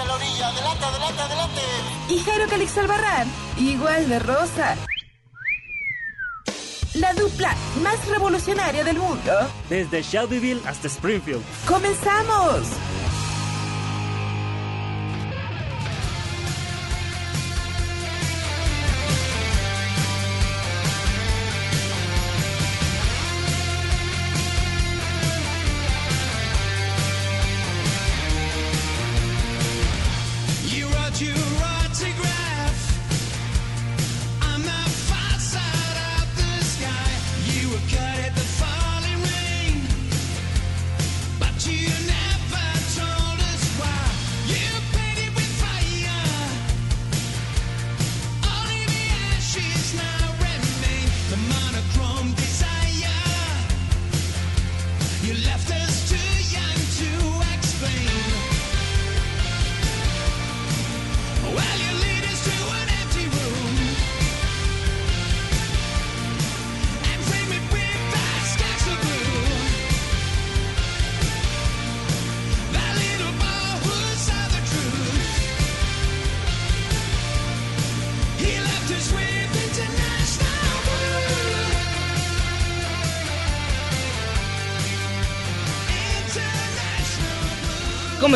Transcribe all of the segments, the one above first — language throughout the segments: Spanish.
A la orilla, adelante, adelante, adelante. Y Jairo Calix Albarrán, igual de rosa. La dupla más revolucionaria del mundo. Desde Shelbyville hasta Springfield. ¡Comenzamos!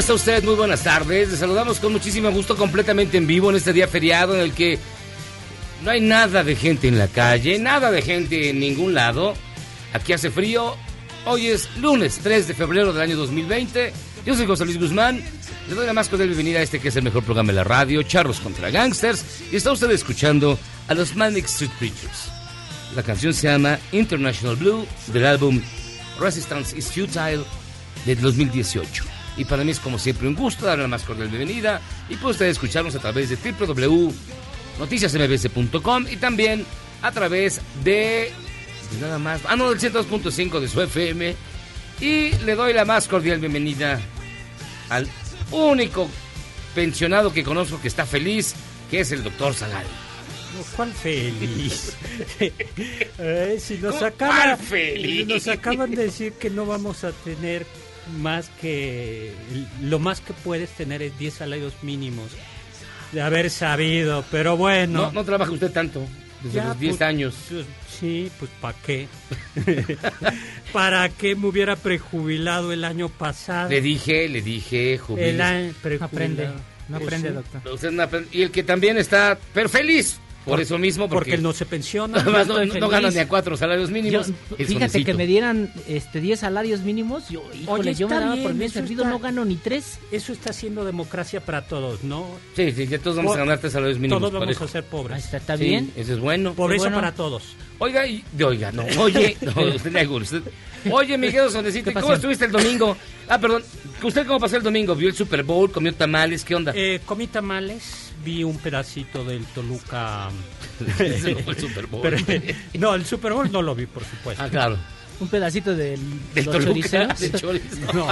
Está usted? Muy buenas tardes. Les saludamos con muchísimo gusto, completamente en vivo en este día feriado en el que no hay nada de gente en la calle, nada de gente en ningún lado. Aquí hace frío. Hoy es lunes 3 de febrero del año 2020. Yo soy José Luis Guzmán. Le doy la más cordial bienvenida a este que es el mejor programa de la radio, Charros contra Gangsters. Y está usted escuchando a los Manic Street Preachers. La canción se llama International Blue del álbum Resistance is Futile de 2018. Y para mí es como siempre un gusto darle la más cordial bienvenida y puede usted escucharnos a través de www.noticiasmbs.com y también a través de nada más, ah no, del 102.5 de su FM y le doy la más cordial bienvenida al único pensionado que conozco que está feliz, que es el doctor Zagal. ¿Cuál feliz? Eh, si nos, ¿Cómo acaban, cuál feliz? nos acaban de decir que no vamos a tener más que... Lo más que puedes tener es 10 salarios mínimos. De haber sabido, pero bueno. No, no trabaja usted tanto, desde Ya, los 10 pues, años. pues, sí, pues ¿para qué? ¿Para qué me hubiera prejubilado el año pasado? Le dije, le dije, el jubílese. año prejubilado. aprende, no aprende, doctor. Usted no aprende- Y el que también está, pero feliz, por, eso mismo, porque, Porque él no se pensiona. además no, no gana ni a cuatro salarios mínimos. fíjate que me dieran este 10 salarios mínimos, yo, híjole, Oye, yo me está daba por bien, bien eso servido, está- no gano ni tres. Eso está siendo democracia para todos, ¿no? Sí, sí, ya todos vamos a Por- ganar tres salarios mínimos. Todos vamos a ser Ahí pobres. está, está Sí, bien. Eso es bueno. Pobreza bueno. para todos. Oiga, y, de- oiga, no, oye, no, usted le usted. Oye, Miguel Sonecito, ¿Qué ¿cómo estuviste el domingo? Ah, perdón, ¿usted cómo pasó el domingo? ¿Vio el Super Bowl? ¿Comió tamales? ¿Qué onda? Eh, comí tamales, vi un pedacito del Toluca. El Super Bowl. Pero, no, el Super Bowl no lo vi, por supuesto. ah, claro. Un pedacito del, de Del los Toluca, del chorizo. No,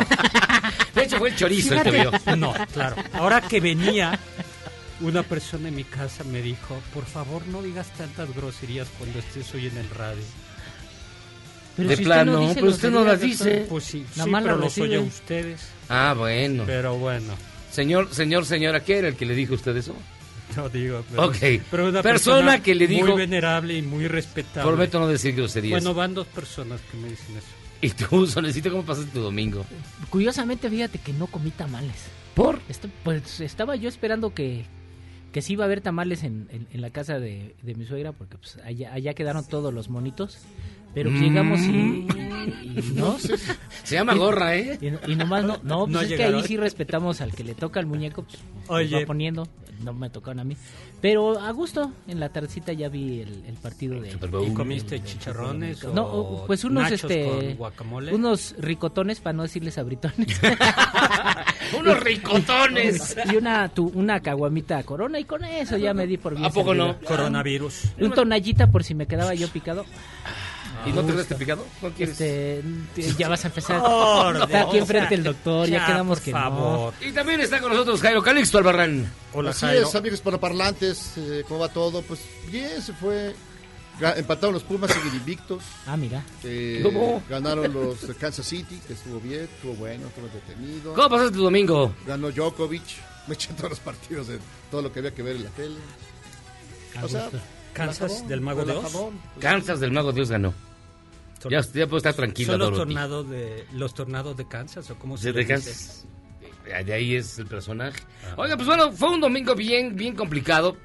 De hecho, fue el chorizo el que vio. no, claro. Ahora que venía, una persona en mi casa me dijo, por favor no digas tantas groserías cuando estés hoy en el radio. Pero De si plano, usted no pero usted no las dice. Pues sí, sí pero la los oye ustedes. Ah, bueno. Pero bueno, Señor, señor, señora, ¿qué era el que le dijo a usted eso? no digo. Pero, Ok. pero una Persona persona que le dijo- Muy venerable y muy respetable. Prometo no decir groserías. Bueno, van dos personas que me dicen eso. y tú, Solecito, ¿cómo pasaste tu domingo? Curiosamente, fíjate que no comí tamales. ¿Por? Esto- pues estaba yo esperando que, que sí iba a haber tamales en, en- en la casa de, de mi suegra, porque pues allá, allá quedaron todos los monitos. Pero pues, llegamos y, y no. Se llama gorra, ¿eh? Y, y nomás no, no, pues No es que ahí sí respetamos al que le toca al muñeco, pues Oye. va poniendo, no me tocaron a mí. Pero a gusto, en la tardecita ya vi el, el partido de... Super Bowl. ¿Y comiste chicharrones o No, pues unos nachos este con guacamole? unos ricotones para no decirles abritones. Unos ricotones. y una tu, una caguamita corona y con eso ya me di por bien ¿A poco no? Coronavirus. Un tonallita por si me quedaba yo picado. ¿Y no te quedaste picado? Este, ya vas a empezar. Está aquí Dios. enfrente el doctor, ya, Ya, quedamos por que favor. Y también está con nosotros Jairo Calixto Albarrán. Hola, Así Jairo. es, amigos parlantes, eh, ¿cómo va todo? Pues bien, se fue. Empataron los Pumas, siguen invictos. Ah, mira. Eh, ¿Cómo? Ganaron los Kansas City, que estuvo bien, estuvo bueno, estuvo entretenido. ¿Cómo pasaste tu domingo? Ganó Djokovic. Me eché todos los partidos de todo lo que había que ver en la tele. A O sea. Kansas del Mago de Oz. relajadón. Kansas del Mago Dios ganó. Ya, ya puedo estar tranquila, ¿Son los Dorothy. tornados de los tornados de Kansas o cómo se De? Kansas. De ahí es el personaje. Oiga, pues bueno, fue un domingo bien, bien complicado.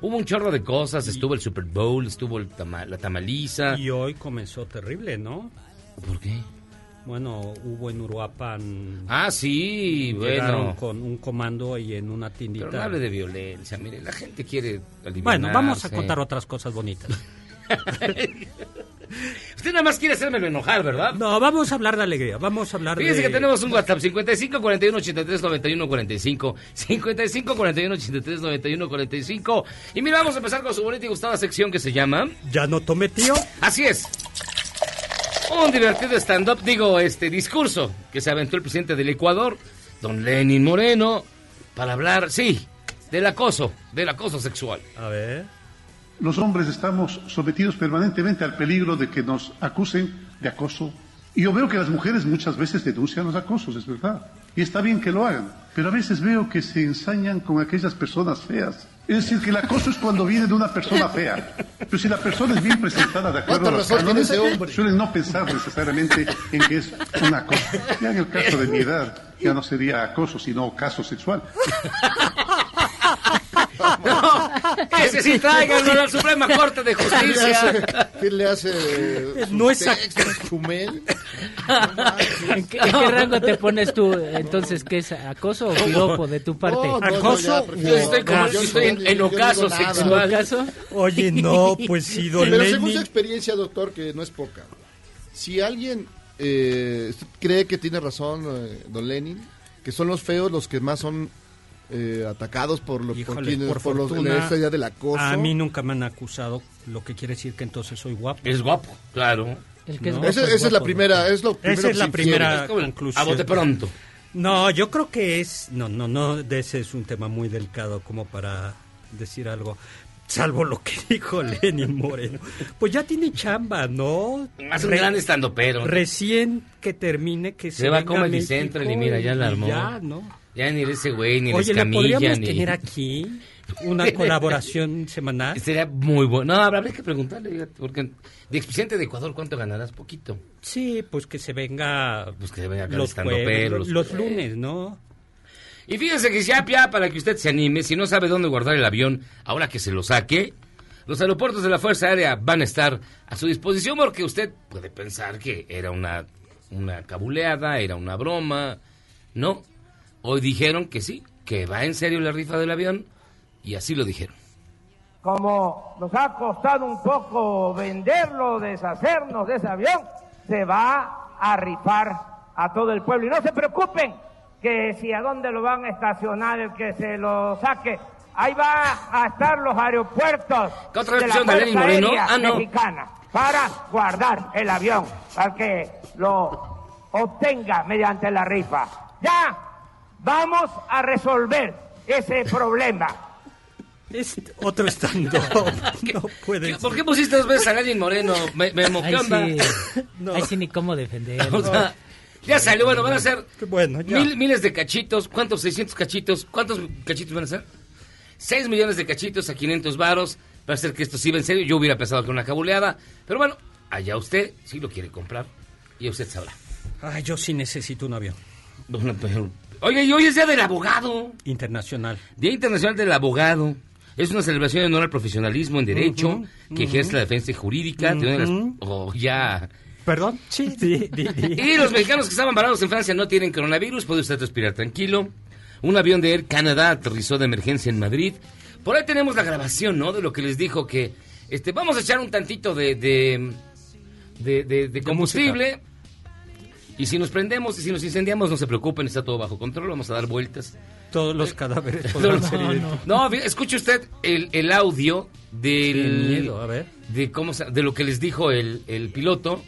Hubo un chorro de cosas. Estuvo el Super Bowl, estuvo el tama- la tamaliza. Y hoy comenzó terrible, ¿no? ¿Por qué? Bueno, hubo en Uruapan Ah, sí, bueno. con un comando y en una tiendita. Pero no hable de violencia. Mire, la gente quiere aliviarse. Bueno, vamos a contar otras cosas bonitas. Usted nada más quiere hacérmelo enojar, ¿verdad? No, vamos a hablar de alegría, vamos a hablar Fíjense de... que tenemos un WhatsApp 55 41 83 91 45 55 41 83 91 45 y mira vamos a empezar con su bonita y gustada sección que se llama ¿Ya no tomé tío? Así es. Un divertido stand-up digo este discurso que se aventó el presidente del Ecuador don Lenin Moreno para hablar sí del acoso del acoso sexual. A ver... Los hombres estamos sometidos permanentemente al peligro de que nos acusen de acoso. Y yo veo que las mujeres muchas veces denuncian los acosos, es verdad. Y está bien que lo hagan. Pero a veces veo que se ensañan con aquellas personas feas. Es decir, que el acoso es cuando viene de una persona fea. Pero si la persona es bien presentada de acuerdo a ¿Cuánta los cánones, suelen no pensar necesariamente en que es un acoso. Ya en el caso de mi edad, ya no sería acoso, sino caso sexual. No, ese sí tráiganlo a la Suprema Corte de ¿Quién le Justicia hace, quién le hace No es Chumel? ¿En qué, en qué rango te pones tú? Entonces, ¿qué es acoso o piropo de tu parte? No, no, no, Acoso, ya, yo estoy como yo si no- estoy en, en no ocaso sexual ¿Acaso? Oye, no, pues sí, don Pero según su experiencia, doctor, que no es poca, si alguien eh, usted cree que tiene razón eh, don Lenin, que son los feos los que más son eh, atacados por, lo, por, Híjole, quienes, por por los, fortuna, esta idea del acoso. A mí nunca me han acusado, lo que quiere decir que entonces soy guapo. es guapo claro El que es No, guapo Esa, esa es la guapo, primera, es lo primero Esa es la primera. Es conclusión. a bote pronto No, yo creo que es... No, no, no, de ese es un tema muy delicado como para decir algo. Salvo lo que dijo Lenin Moreno. Pues ya tiene chamba, ¿no? Hace un Re- gran estando pero Recién que termine, que se, Se va a México Central y mira, ya la y armó. Ya, ¿no? Ya ni ese güey, ni la Oye, ¿le escamilla, podríamos ni... tener aquí una colaboración semanal? Sería muy bueno. No, habrá que preguntarle, porque de expresidente de Ecuador, ¿cuánto ganarás? Poquito. Sí, pues que se venga Pues que se venga los, jueves, pero, los, los- lunes, ¿no? Y fíjense que ya, ya, para que usted se anime, si no sabe dónde guardar el avión, ahora que se lo saque, los aeropuertos de la Fuerza Aérea van a estar a su disposición porque usted puede pensar que era una, una cabuleada, era una broma. No, hoy dijeron que sí, que va en serio la rifa del avión y así lo dijeron. como nos ha costado un poco venderlo, deshacernos de ese avión, se va a rifar a todo el pueblo. Y no se preocupen que si a dónde lo van a estacionar el que se lo saque, ahí va a estar los aeropuertos ¿Qué otra de la versión de Lenin Fuerza Moreno? Ah, no. Mexicana para guardar el avión, para que lo obtenga mediante la rifa. Ya vamos a resolver ese problema. Es otro estando. No puede ¿Qué- ¿Por qué pusiste dos veces a Lenin Moreno? Me, me ¿qué Ahí sí, ahí sí ni cómo defender. O sea, ya salió, bueno, van a ser Bueno, ya. mil, miles de cachitos. ¿Cuántos? ¿600 cachitos? ¿Cuántos cachitos van a ser? 6 millones de cachitos a 500 varos. Para hacer que esto sirva en serio. Yo hubiera pensado que una cabuleada. Pero bueno, allá usted, si lo quiere comprar. Y usted sabrá. Ay, yo sí necesito un avión. Bueno, pero Oye, y hoy es Día del Abogado. Internacional. Día Internacional del Abogado. Es una celebración en honor al profesionalismo en derecho que ejerce la defensa jurídica. de las- Ujú. oh, ya. Perdón, sí, di. Y los mexicanos que estaban varados en Francia no tienen coronavirus, puede usted respirar tranquilo. Un avión de Air Canada aterrizó de emergencia en Madrid. Por ahí tenemos la grabación, ¿no? De lo que les dijo que este, vamos a echar un tantito de, de- de combustible. Y si nos prendemos y si nos incendiamos, no se preocupen, está todo bajo control, vamos a dar vueltas. Todos los cadáveres podrán No, ser no, escuche usted el, el audio del... Miedo, a ver. De, cómo, se- de lo que les dijo el, el piloto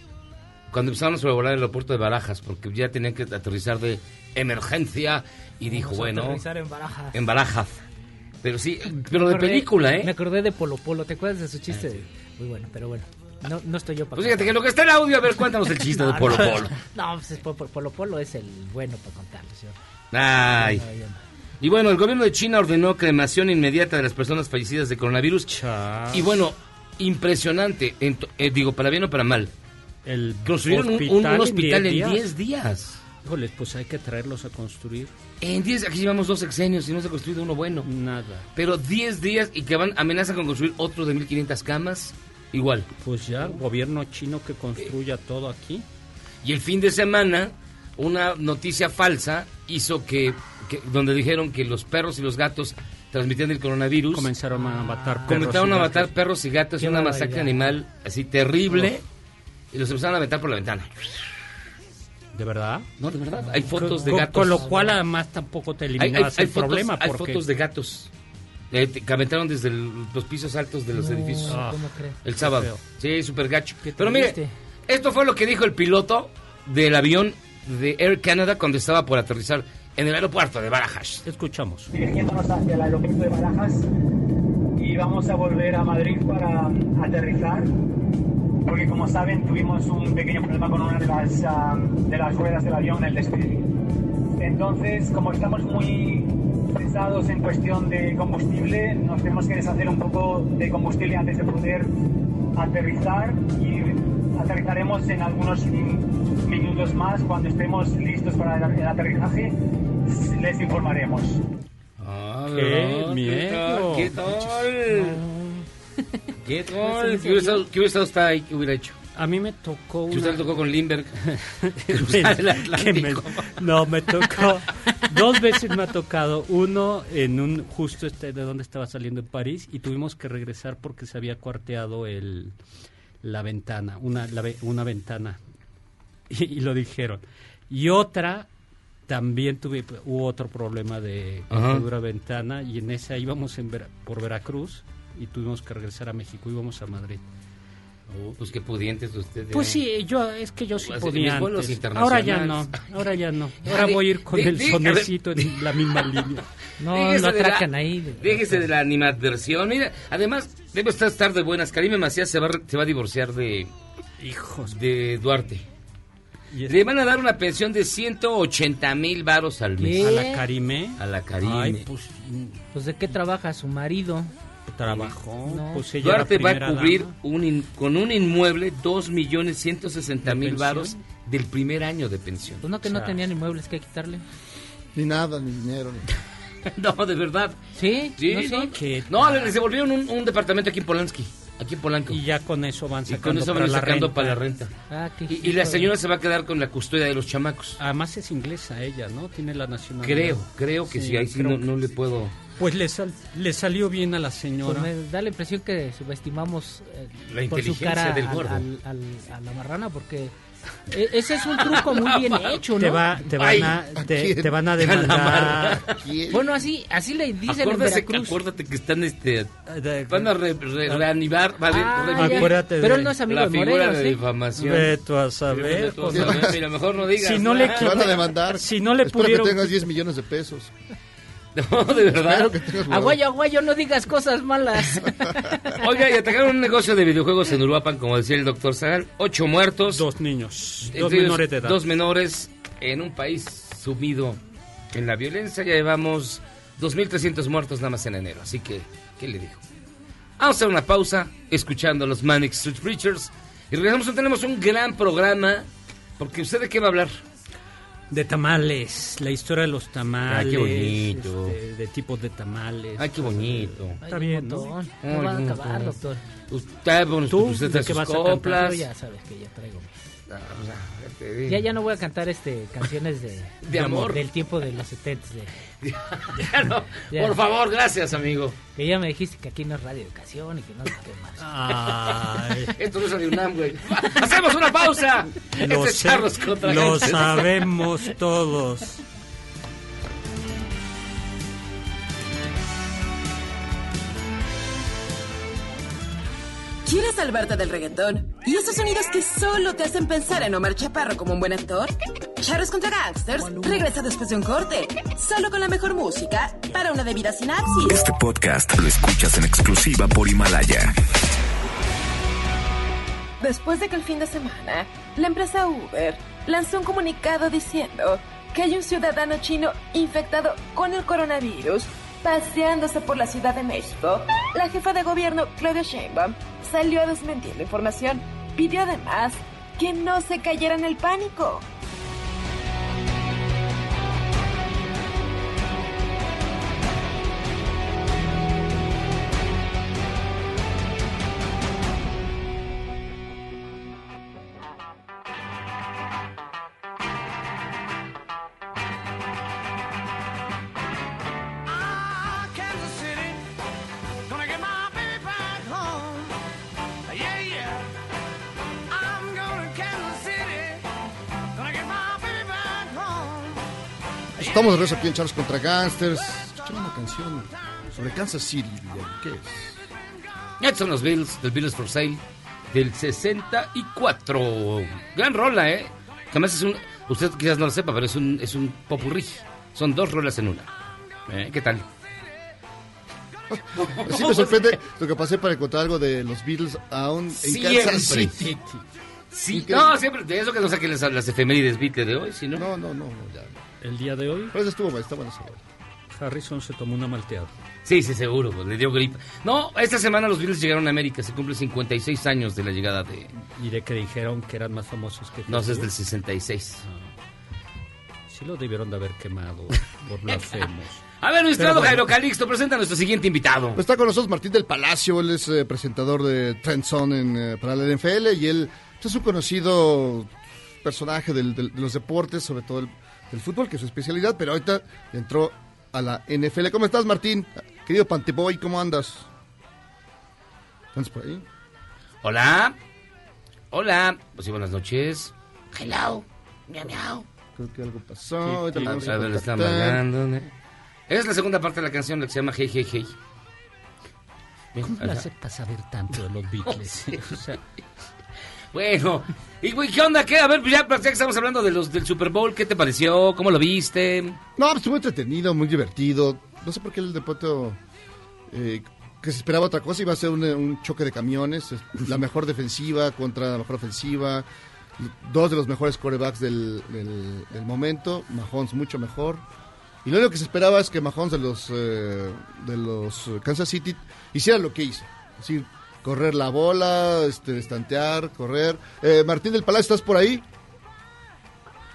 cuando empezaron a sobrevolar el aeropuerto de Barajas, porque ya tenían que aterrizar de emergencia y dijo, Vamos a bueno... aterrizar en Barajas. En Barajas. Pero sí, pero Me de acordé- película, Me ¿eh? acordé de Polo Polo. ¿Te acuerdas de su chiste? Muy bueno, pero bueno. No, no estoy yo para Pues fíjate que lo que está en audio, a ver, cuéntanos el chiste de No, Polo no. Polo. No, pues es Polo, Polo Polo es el bueno para contarles. yo. Ay. No, no. Y bueno, el gobierno de China ordenó cremación inmediata de las personas fallecidas de coronavirus. Y bueno, impresionante, en eh, digo, para bien o para mal. El Construyeron un- un, un hospital en 10 días. Híjoles, pues hay que traerlos a construir. En 10, aquí llevamos dos sexenios y no se ha construido uno bueno. Nada. Pero 10 días y que van amenazan con construir otro de 1500 camas, igual. Pues ya, gobierno chino que construya todo aquí. Y el fin de semana, una noticia falsa hizo que, que- donde dijeron que los perros y los gatos transmitían el coronavirus. Comenzaron a matar perros. Comenzaron a matar perros y gatos, una masacre animal así terrible. Y los empezaron a aventar por la ventana. ¿De verdad? No, de verdad. Hay fotos de Con- gatos. Con lo cual además tampoco te Hay, hay- eliminabas hay el fotos, problema. hay porque fotos de gatos. Eh, te- que aventaron desde el- los pisos altos de los No, edificios. Ah. ¿Cómo crees? El sábado. Sí, súper gacho. Pero mire, triste. esto fue lo que dijo el piloto del avión de Air Canada cuando estaba por aterrizar en el aeropuerto de Barajas. Escuchamos. dirigiéndonos hacia el aeropuerto de Barajas y vamos a volver a Madrid para aterrizar porque como saben tuvimos un pequeño problema con una de las, ah, de las ruedas del avión en el despegue. Entonces, como estamos muy pesados en cuestión de combustible, nos tenemos que deshacer un poco de combustible antes de poder aterrizar y aterrizaremos en algunos minutos más. Cuando estemos listos para el aterrizaje, les informaremos. Ah, Qué miedo. ¿Qué tal? ¿Qué tal? ¿Qué hubiera estado, qué hubiera estado usted ahí? ¿Qué hubiera hecho? A mí me tocó Si usted una... tocó con Lindbergh. me- no, me tocó. Dos veces me ha tocado. Uno en un justo este de donde estaba saliendo en París y tuvimos que regresar porque se había cuarteado el la ventana, una la ve- una ventana y, y lo dijeron. Y otra también tuve hubo otro problema de de ventana y en esa íbamos en Vera- por Veracruz y tuvimos que regresar a México, íbamos a Madrid. Pues qué pudientes usted. Pues sí, yo es que yo sí Pues, podía antes. Ahora ya no, ahora ya no. Ahora voy a ir con el sonecito en la misma línea. No, Déjese no la- atracan ahí. Déjese de la animadversión. Mira, además, debe estar, estar de buenas. Karime Macías se va, se va a divorciar de, Hijos. de Duarte. Y es- Le van a dar una pensión de 180 mil varos al mes. ¿Qué? a la Karime. A la Karime. Ay, pues Pues de qué trabaja su marido. Trabajó. No. Pues ella Duarte va a cubrir un in- con un inmueble 2 millones 160 ¿De mil varos del primer año de pensión. Pues no que no tenían inmuebles que quitarle. Ni nada, ni dinero. Ni... No, de verdad. ¿Sí? Sí, ¿No sí. No, le devolvieron un, un departamento aquí en Polanski. Aquí en Polanco. Y ya con eso van Y sacando, con eso para la sacando renta. para la renta. Ah, qué Y, y la señora de- se va a quedar con la custodia de los chamacos. Además es inglesa ella, ¿no? Tiene la nacionalidad. Creo, creo que sí, ahí sí creo no, que- no le puedo... Pues le, sal- le salió bien a la señora. Pues me da la impresión que subestimamos eh, La por su inteligencia cara del al- gordo. al- al- a la marrana porque e- ese es un truco muy bien hecho, ¿no? Te, va, te, van Ay, a, ¿a te, te van a A demandar. ¿Quién? Bueno, así así le dicen en Acuérdate, Veracruz. acuérdate que están este... Van a re- re- reanivar, vale, Ah, ya. Acuérdate Pero él no es amigo la de figura Morelos, de difamación. Ve tú a saber. Tú a saber, Mira, mejor no digas. Si no le. Te van a demandar. Si no le Espero pudieron- que tengas 10 millones de pesos. No, de verdad. Aguayo, aguayo, no digas cosas malas. Oiga, y atacaron un negocio de videojuegos en Uruapan, como decía el doctor Zagal. Ocho muertos. Dos niños, dos ellos menores de edad. Dos menores en un país sumido en la violencia. Ya llevamos 2.300 muertos nada más en enero. Así que, ¿qué le digo? Vamos a hacer una pausa escuchando a los Manic Street Preachers. Y regresamos, tenemos un gran programa. Porque ¿usted de qué va a hablar? De tamales, la historia de los tamales. Ay, qué bonito. este, de tipos de tamales. Ay, qué bonito. Está bien, ¿no? No va a acabar, doctor. Usted, bueno, ¿Tú usted de qué sus vas a cantar? coplas. Yo ya sabes que ya traigo. Ah. Ya, ya no voy a cantar este canciones de, De amor. Del tiempo de los 70 de, Ya no, Ya. Por favor, gracias, amigo. que ya me dijiste que aquí no es radio educación y que no qué más. Esto no es Radio UNAM, güey. Hacemos una pausa. lo, Este es sé- contra lo sabemos todos. ¿Quieres salvarte del reggaetón? ¿Y esos sonidos que solo te hacen pensar en Omar Chaparro como un buen actor? Charros contra Gangsters regresa después de un corte, solo con la mejor música para una debida sinapsis. Este podcast lo escuchas en exclusiva por Himalaya. Después de que el fin de semana, la empresa Uber lanzó un comunicado diciendo que hay un ciudadano chino infectado con el coronavirus paseándose por la Ciudad de México, la jefa de gobierno, Claudia Sheinbaum, salió a desmentir la información. Pidió además que no se cayera en el pánico. Estamos de regreso aquí en Charles contra Gangsters. Escuchando una canción sobre Kansas City. ¿Qué es? Estos son los Bills, del Bills for Sale, del 64. Gran rola, ¿eh? Que además es un... Usted quizás no lo sepa, pero es un, es un popurrí. Son dos rolas en una. ¿Eh? ¿Qué tal? Sí me sorprende lo que pasé para encontrar algo de los Beatles aún en Siempre. Kansas City. Sí, que- no, siempre, de eso que no saquen las, las efemérides Beatles de hoy, si no. No, no, no, ya. El día de hoy, Pero eso estuvo, está bueno. Harrison se tomó una malteada. Sí, sí, seguro, pues, le dio gripa. No, esta semana los Beatles llegaron a América, se cumple 56 años de la llegada de... Y de que dijeron que eran más famosos que No es del 66. Sí lo debieron de haber quemado por blasfemos. A ver, nuestro bueno. Jairo Calixto, presenta a nuestro siguiente invitado. Pues está con nosotros Martín del Palacio, él es eh, presentador de Trend Zone en, eh, para la NFL y él pues, es un conocido personaje del- del- de los deportes, sobre todo el, del fútbol, que es su especialidad, pero ahorita entró a la NFL. ¿Cómo estás, Martín? Querido Panteboy, ¿cómo andas? ¿Andas por ahí? Hola. Hola. Pues sí, buenas noches. Hello. Miau, miau. Creo que algo pasó. ahorita lo A vamos a ver, le están hablando. Es la segunda parte de la canción, la que se llama Hey, Hey, Hey. ¿Cómo Ajá. aceptas saber tanto de los Beatles? O sea, Bueno, y güey, ¿qué onda? ¿Qué? A ver, pues ya, ya que estamos hablando de los del Super Bowl, ¿qué te pareció? ¿Cómo lo viste? No, pues estuvo entretenido, muy divertido. No sé por qué el deporte eh, que se esperaba otra cosa iba a ser un, un choque de camiones. es La mejor defensiva contra la mejor ofensiva. Dos de los mejores quarterbacks del, del, del momento. Mahomes mucho mejor. Y lo único que se esperaba es que Mahomes de los, eh, de los Kansas City hiciera lo que hizo. Es decir, correr la bola, este, estantear, correr. Eh, Martín del Palacio, ¿estás por ahí?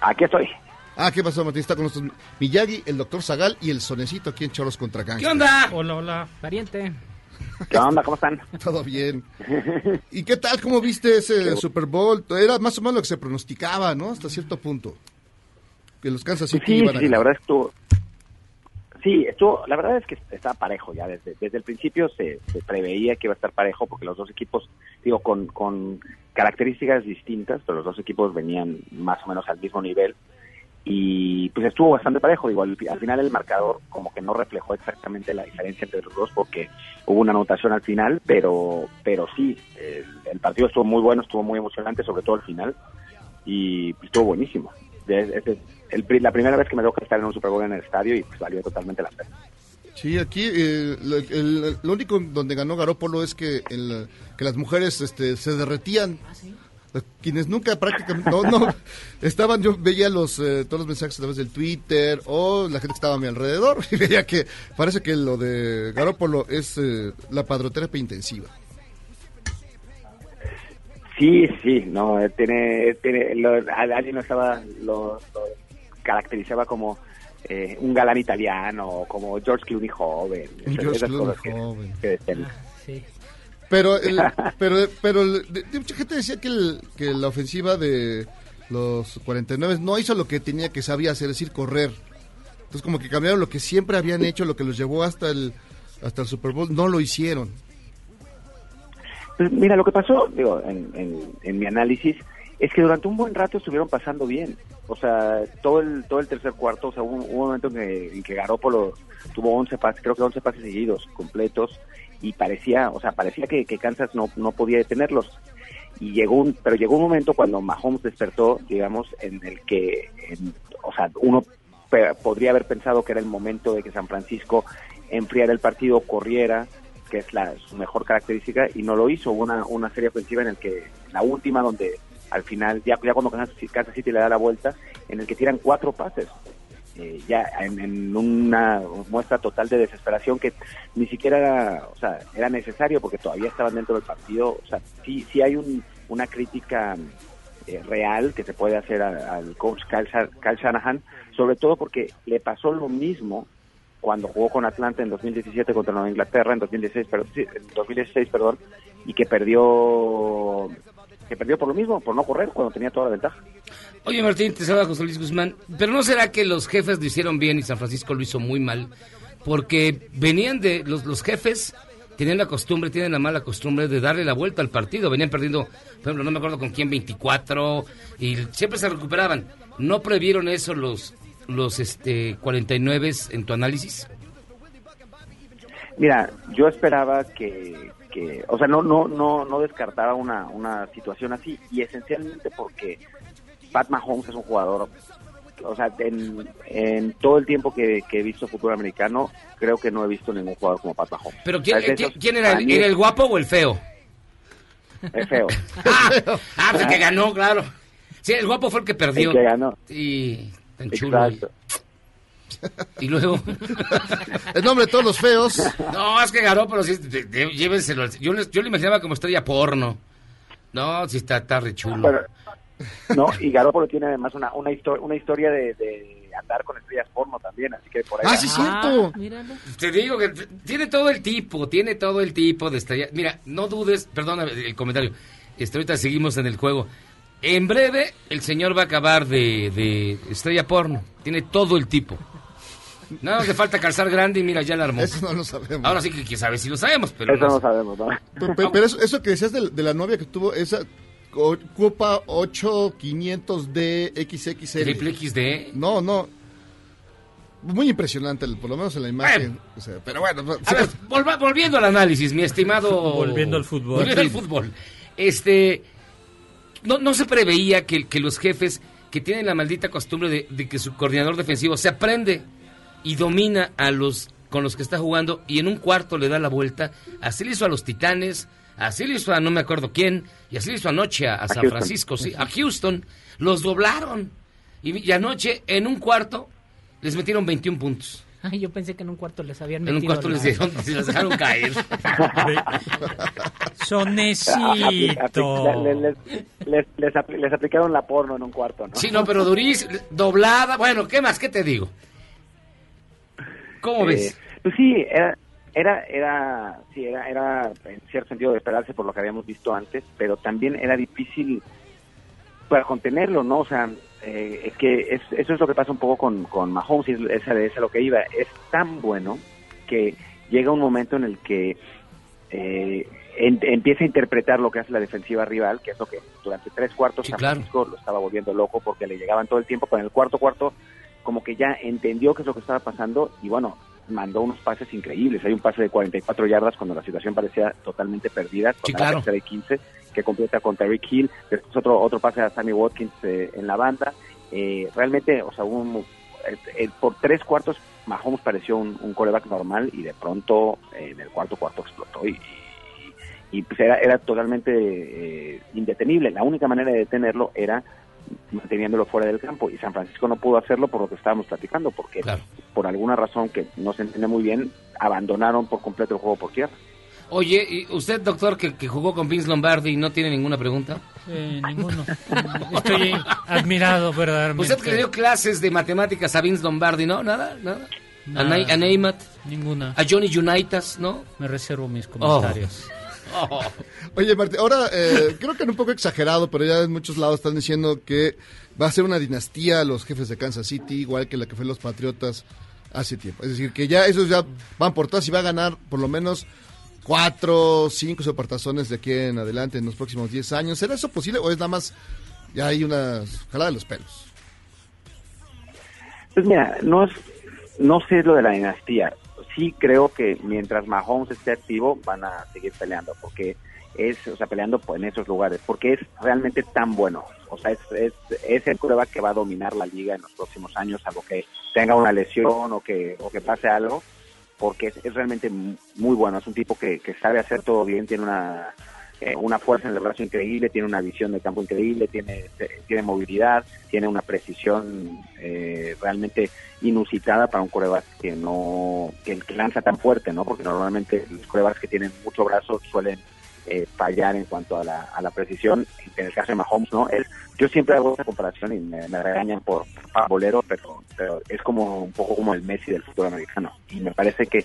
Aquí estoy. Ah, ¿qué pasó, Martín? Está con nosotros Miyagi, el doctor Zagal y el Sonecito aquí en Choros contra Gangsters. ¿Qué onda? hola, hola. Pariente. ¿Qué onda? ¿Cómo están? Todo bien. ¿Y qué tal? ¿Cómo viste ese Super Bowl? Era más o menos lo que se pronosticaba, ¿no? Hasta cierto punto. Que los Kansas City Sí, iban a sí, la verdad estuvo... Sí, estuvo, la verdad es que estaba parejo ya desde, desde el principio se, se preveía que iba a estar parejo porque los dos equipos, digo, con, con características distintas, pero los dos equipos venían más o menos al mismo nivel y pues estuvo bastante parejo, digo, al, al final el marcador como que no reflejó exactamente la diferencia entre los dos porque hubo una anotación al final, pero, pero sí, el, partido estuvo muy bueno, estuvo muy emocionante, sobre todo al final y estuvo buenísimo. El la primera vez que me toca estar en un Super Bowl en el estadio y pues valió totalmente la pena. Sí, aquí eh, lo, el- lo único donde ganó Garópolo es que, el- que las mujeres este, se derretían. Quienes nunca prácticamente, no, no, estaban, yo veía los, eh, todos los mensajes a través del Twitter o la gente que estaba a mi alrededor y veía que parece que lo de Garópolo es eh, la padroterapia intensiva. Sí, sí, no, eh, tiene, tiene lo, alguien no estaba, lo, lo caracterizaba como eh, un galán italiano, como George Clooney joven. George esas Clooney cosas joven. que. Sí. Pero, el- pero, pero el- de- de- mucha gente decía que, el- que la ofensiva de los 49 no hizo lo que tenía que sabía hacer, es decir, correr. Entonces como que cambiaron lo que siempre habían hecho, lo que los llevó hasta el hasta el Super Bowl, no lo hicieron. Pues mira, lo que pasó, digo, en, en- en mi análisis, es que durante un buen rato estuvieron pasando bien. O sea, todo el todo el tercer cuarto, o sea, hubo, un momento en que, en que Garoppolo tuvo 11 pases, creo que 11 pases seguidos, completos, y parecía, o sea, parecía que, que Kansas no, no podía detenerlos. Y llegó un, pero llegó un momento cuando Mahomes despertó, digamos, en el que, en- o sea, uno podría haber pensado que era el momento de que San Francisco enfriara el partido, corriera, que es la, su mejor característica, y no lo hizo. Hubo una, una serie ofensiva en el que, la última, donde al final, ya, cuando Kansas, City le da la vuelta, en el que tiran cuatro pases. Eh, ya en, en una muestra total de desesperación que ni siquiera era, o sea, era necesario porque todavía estaban dentro del partido. O sea, sí, sí hay un, una crítica eh, real que se puede hacer al coach Kyle, Sha- Kyle Shanahan, sobre todo porque le pasó lo mismo cuando jugó con Atlanta en 2017 contra Nueva Inglaterra, en 2016, pero, en 2016, perdón, y que perdió que perdió por lo mismo, por no correr cuando tenía toda la ventaja. Oye, Martín, te saluda José Luis Guzmán. Pero ¿no será que los jefes lo hicieron bien y San Francisco lo hizo muy mal? Porque venían de. Los, los jefes tenían la costumbre, tienen la mala costumbre de darle la vuelta al partido. Venían perdiendo, por ejemplo, no me acuerdo con quién, 24, y siempre se recuperaban. ¿No previeron eso los, los este, 49 en tu análisis? Mira, yo esperaba que, que o sea, no, no, no, no descartaba una, una situación así, y esencialmente porque Pat Mahomes es un jugador, o sea, en, en todo el tiempo que, que he visto fútbol americano, creo que no he visto ningún jugador como Pat Mahomes. ¿Pero quién, de quién- esos- quién era? ¿El, mí ¿Era el guapo o el feo? Es feo. Ah, pues el que ganó, claro. Sí, el guapo fue el que perdió. El que ganó. Sí, tan chulo. Exacto. Y luego. El nombre de todos los feos. No, es que Garópolo sí, de- de- llévenselo. al- Yo, le- yo lo imaginaba como estrella porno. No, sí está, está re chulo. Pero- no, y Garoppolo tiene además una, una, histo- una historia de, de andar con estrellas porno también, así que por ahí. Ah, sí, cierto. Te digo que tiene todo el tipo, tiene todo el tipo de estrella. Mira, no dudes, perdona el comentario. Este, ahorita seguimos en el juego. En breve, el señor va a acabar de, de estrella porno. Tiene todo el tipo. Nada más le falta calzar grande y mira, ya la armó. Eso no lo sabemos. Ahora sí que quién sabe si lo sabemos, pero Eso no sabemos, ¿no? Pero, pero- pero eso, eso que decías de, de la novia que tuvo, esa o- Copa 8500D XXL. Triple XD. No, no. Muy impresionante, por lo menos en la imagen. O sea, pero bueno, A ver, volva- volviendo al análisis, mi estimado. Volviendo al fútbol. Volviendo al fútbol. Este. No, no se preveía que, que los jefes que tienen la maldita costumbre de, de que su coordinador defensivo se aprende y domina a los con los que está jugando y en un cuarto le da la vuelta. Así le hizo a los Titanes, así le hizo a no me acuerdo quién, y así le hizo anoche a, a San Houston. Francisco, sí, a Houston. Los doblaron. Y, y anoche, en un cuarto, les metieron 21 puntos. Ay, yo pensé que en un cuarto les habían En metido. un cuarto les dieron, se las dejaron caer. Sonecito. Les, les, les, les apl- les aplicaron la porno en un cuarto, ¿no? Sí, no, pero durísimo, doblada. Bueno, ¿qué más? ¿Qué te digo? ¿Cómo Eh, ves? Pues sí, era, era, era, sí, era, era en cierto sentido de esperarse por lo que habíamos visto antes, pero también era difícil para contenerlo, ¿no? O sea, eh, es que es- eso es lo que pasa un poco con, con Mahomes, y es, es a es a lo que iba. Es tan bueno que llega un momento en el que eh, en- empieza a interpretar lo que hace la defensiva rival, que es lo que durante tres cuartos Sí, San claro. Francisco lo estaba volviendo loco porque le llegaban todo el tiempo, pero en el cuarto cuarto como que ya entendió qué es lo que estaba pasando y bueno, mandó unos pases increíbles. Hay un pase de 44 yardas cuando la situación parecía totalmente perdida, con Sí, la tercera y 15, que completa con Tyreek Hill, después otro, otro pase a Sammy Watkins eh, en la banda. Eh, realmente, o sea, un- eh, eh, por tres cuartos Mahomes pareció un, un coreback normal y de pronto eh, en el cuarto cuarto explotó y, y, y, pues era, era totalmente indetenible. La única manera de detenerlo era manteniéndolo fuera del campo y San Francisco no pudo hacerlo por lo que estábamos platicando porque Claro. por alguna razón que no se entiende muy bien abandonaron por completo el juego por tierra. Oye, ¿y usted, doctor, que, que jugó con Vince Lombardi no tiene ninguna pregunta? Eh, ninguno. Estoy admirado verdaderamente. Usted que le dio clases de matemáticas a Vince Lombardi, ¿no? Nada, nada. A, Nada. Ney- a Neymar. Ninguna. A Johnny Unitas, ¿no? Me reservo mis comentarios. Oye, Martín, ahora eh, creo que era un poco exagerado, pero ya en muchos lados están diciendo que va a ser una dinastía los jefes de Kansas City, igual que la que fue los Patriotas hace tiempo. Es decir, que ya esos ya van por todas y va a ganar por lo menos cuatro, cinco supertazones de aquí en adelante en los próximos 10 años. ¿Será eso posible o es nada más ya hay una jalada de los pelos? Pues mira, no, es, no sé lo de la dinastía. Sí creo que mientras Mahomes esté activo van a seguir peleando, porque es, o sea, peleando en esos lugares, porque es realmente tan bueno. O sea, es, es, es el prueba que va a dominar la liga en los próximos años, salvo que tenga una lesión o que, o que pase algo, porque es, es realmente mu- muy bueno. Es un tipo que, que sabe hacer todo bien, tiene una, eh, una fuerza en el brazo increíble, tiene una visión de campo increíble, tiene, tiene movilidad, tiene una precisión eh, realmente inusitada para un coreback que no que, lanza tan fuerte, ¿no? Porque normalmente los corebacks que tienen mucho brazo suelen eh, fallar en cuanto a la, a la precisión. En el caso de Mahomes, ¿no? Él, yo siempre hago esa comparación y me, me regañan por bolero, pero, pero es como un poco como el Messi del fútbol americano. Y me parece que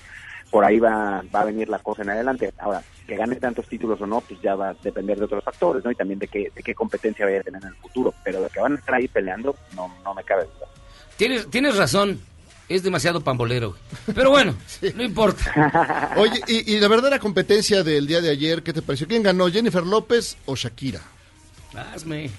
por ahí va, va a venir la cosa en adelante. Ahora, que gane tantos títulos o no, pues ya va a depender de otros factores, ¿no? Y también de qué, de qué competencia vaya a tener en el futuro. Pero de que van a estar ahí peleando, no, no me cabe duda. Tienes, tienes razón. Es demasiado pambolero. Pero bueno, no importa. Oye, y, y la verdadera competencia del día de ayer, ¿qué te pareció? ¿Quién ganó, Jennifer López o Shakira? Hazme.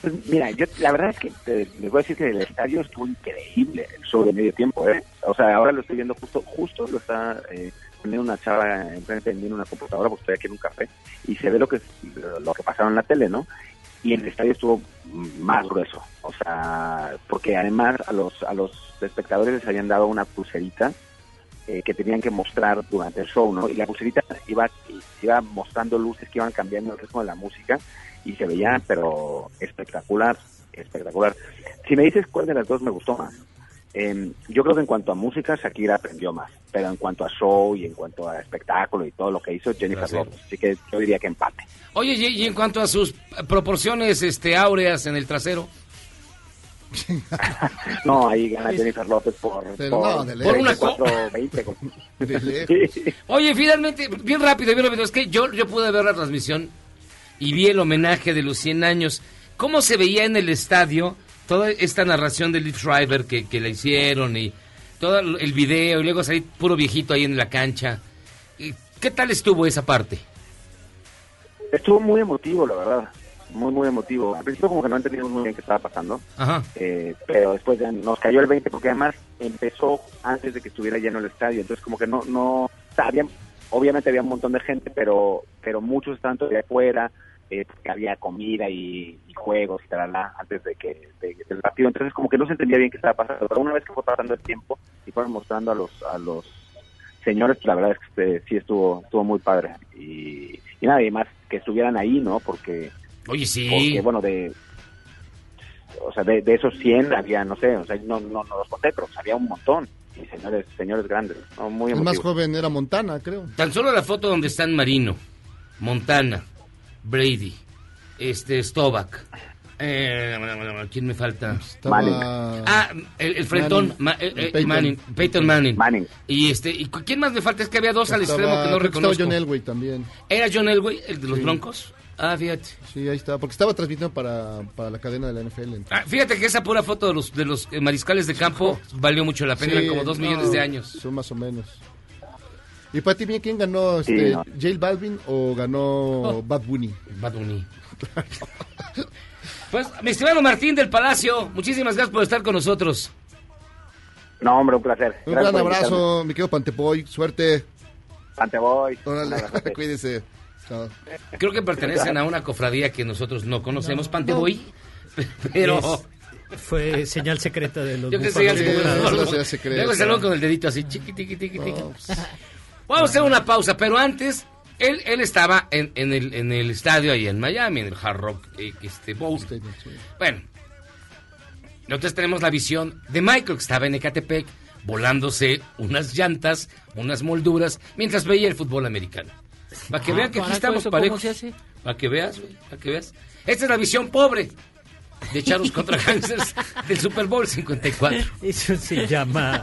Pues mira, yo la verdad es que te- les voy a decir que el estadio estuvo increíble el show de medio tiempo, ¿eh? O sea, ahora lo estoy viendo justo, justo lo está eh, poniendo una chava enfrente de mí en una computadora porque estoy aquí en un café y se ve lo que lo que pasaron en la tele, ¿no? Y el estadio estuvo más grueso, o sea, porque además a los a los espectadores les habían dado una pulserita eh, que tenían que mostrar durante el show, ¿no? Y la pulserita iba, iba mostrando luces que iban cambiando el ritmo de la música y se veía, pero espectacular, espectacular. Si me dices cuál de las dos me gustó más, eh, yo creo que en cuanto a música Shakira aprendió más, pero en cuanto a show y en cuanto a espectáculo y todo lo que hizo Jennifer Gracias. Lopez, así que yo diría que empate. Oye, y, y en cuanto a sus proporciones este, áureas en el trasero. No, ahí gana Jennifer López por, Pero por, no. Por una co- 24-20, como- Sí. Oye, finalmente, bien rápido, bien rápido. Es que yo, yo pude ver la transmisión y vi el homenaje de los 100 años. ¿Cómo se veía en el estadio toda esta narración de Liv Schreiber que, que la hicieron y todo el video y luego salir puro viejito ahí en la cancha? ¿Y ¿Qué tal estuvo esa parte? Estuvo muy emotivo, la verdad. Muy, muy emotivo. Al principio como que no entendíamos muy bien qué estaba pasando. Ajá. Eh, pero después ya nos cayó el 20 porque además empezó antes de que estuviera lleno el estadio. Entonces como que no, no, o sea, había- obviamente había un montón de gente, pero, pero muchos estaban todavía afuera, eh, porque había comida y, y juegos y tal, antes de que, de- del partido. Entonces como que no se entendía bien qué estaba pasando. Pero una vez que fue pasando el tiempo y fueron mostrando a los, a los señores, pues la verdad es que este, sí estuvo, estuvo muy padre. Y, y nada, y más que estuvieran ahí, ¿no? Porque Oye, sí. porque bueno de o sea de, de esos 100 había no sé o sea no no, no los conté pero había un montón y señores señores grandes ¿no? muy El más joven era Montana, creo. Tan solo la foto donde están Marino, Montana, Brady, este Stovak. Eh, ¿Quién me falta? Manning. Ah, el, el frentón, Manning. Ma- eh, eh, Peyton. Manning, Peyton Manning. Manning. Y este, ¿y quién más me falta? Es que había dos al extremo que no reconozco. John Elway también. ¿Era John Elway, el de los Sí. Broncos? Ah, fíjate. Sí, ahí está, porque estaba transmitiendo para, para la cadena de la NFL. Ah, fíjate que esa pura foto de los, de los eh, mariscales de campo valió mucho la pena, Sí, eran como dos no, millones de años. Son más o menos. ¿Y para ti, bien, quién ganó? Sí, Este, no. ¿J Balvin o ganó Oh. Bad Bunny? Bad Bunny. Pues, mi estimado Martín del Palacio, muchísimas gracias por estar con nosotros. no hombre un placer Un Gracias gran abrazo, mi querido Panteboy. Suerte. Panteboy Órale, cuídese. Creo que pertenecen a una cofradía que nosotros no conocemos, Panteboy. Pero. Es- fue señal secreta de los Yo que dorados. Luego salgo con el dedito así, chiqui, tiqui, tiqui, tiqui. Vamos a hacer una pausa, pero antes, él, él estaba en, en el, en el estadio ahí en Miami, en el Hard Rock eh, este, Bowl. Bueno, nosotros tenemos la visión de Michael, que estaba en Ecatepec, volándose unas llantas, unas molduras, mientras veía el fútbol americano. Para que Ah, vean que aquí carajo, estamos ¿eso parejos. Para que veas, para que veas. Esta es la visión pobre de Charros contra Gangsters del Super Bowl 54. Eso se llama...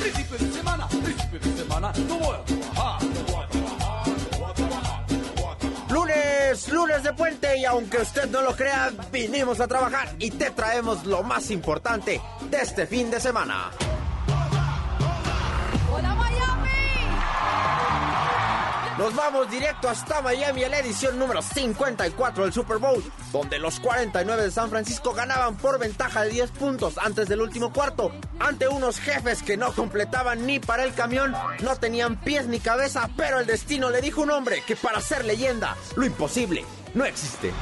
Principio de semana, principio de semana, no voy a Lunes, lunes de puente y aunque usted no lo crea, vinimos a trabajar y te traemos lo más importante de este fin de semana. Nos vamos directo hasta Miami a la edición número 54 del Super Bowl, donde los 49 de San Francisco ganaban por ventaja de 10 puntos antes del último cuarto, ante unos jefes que no completaban ni para el camión, no tenían pies ni cabeza, pero el destino le dijo un hombre que para ser leyenda, lo imposible no existe.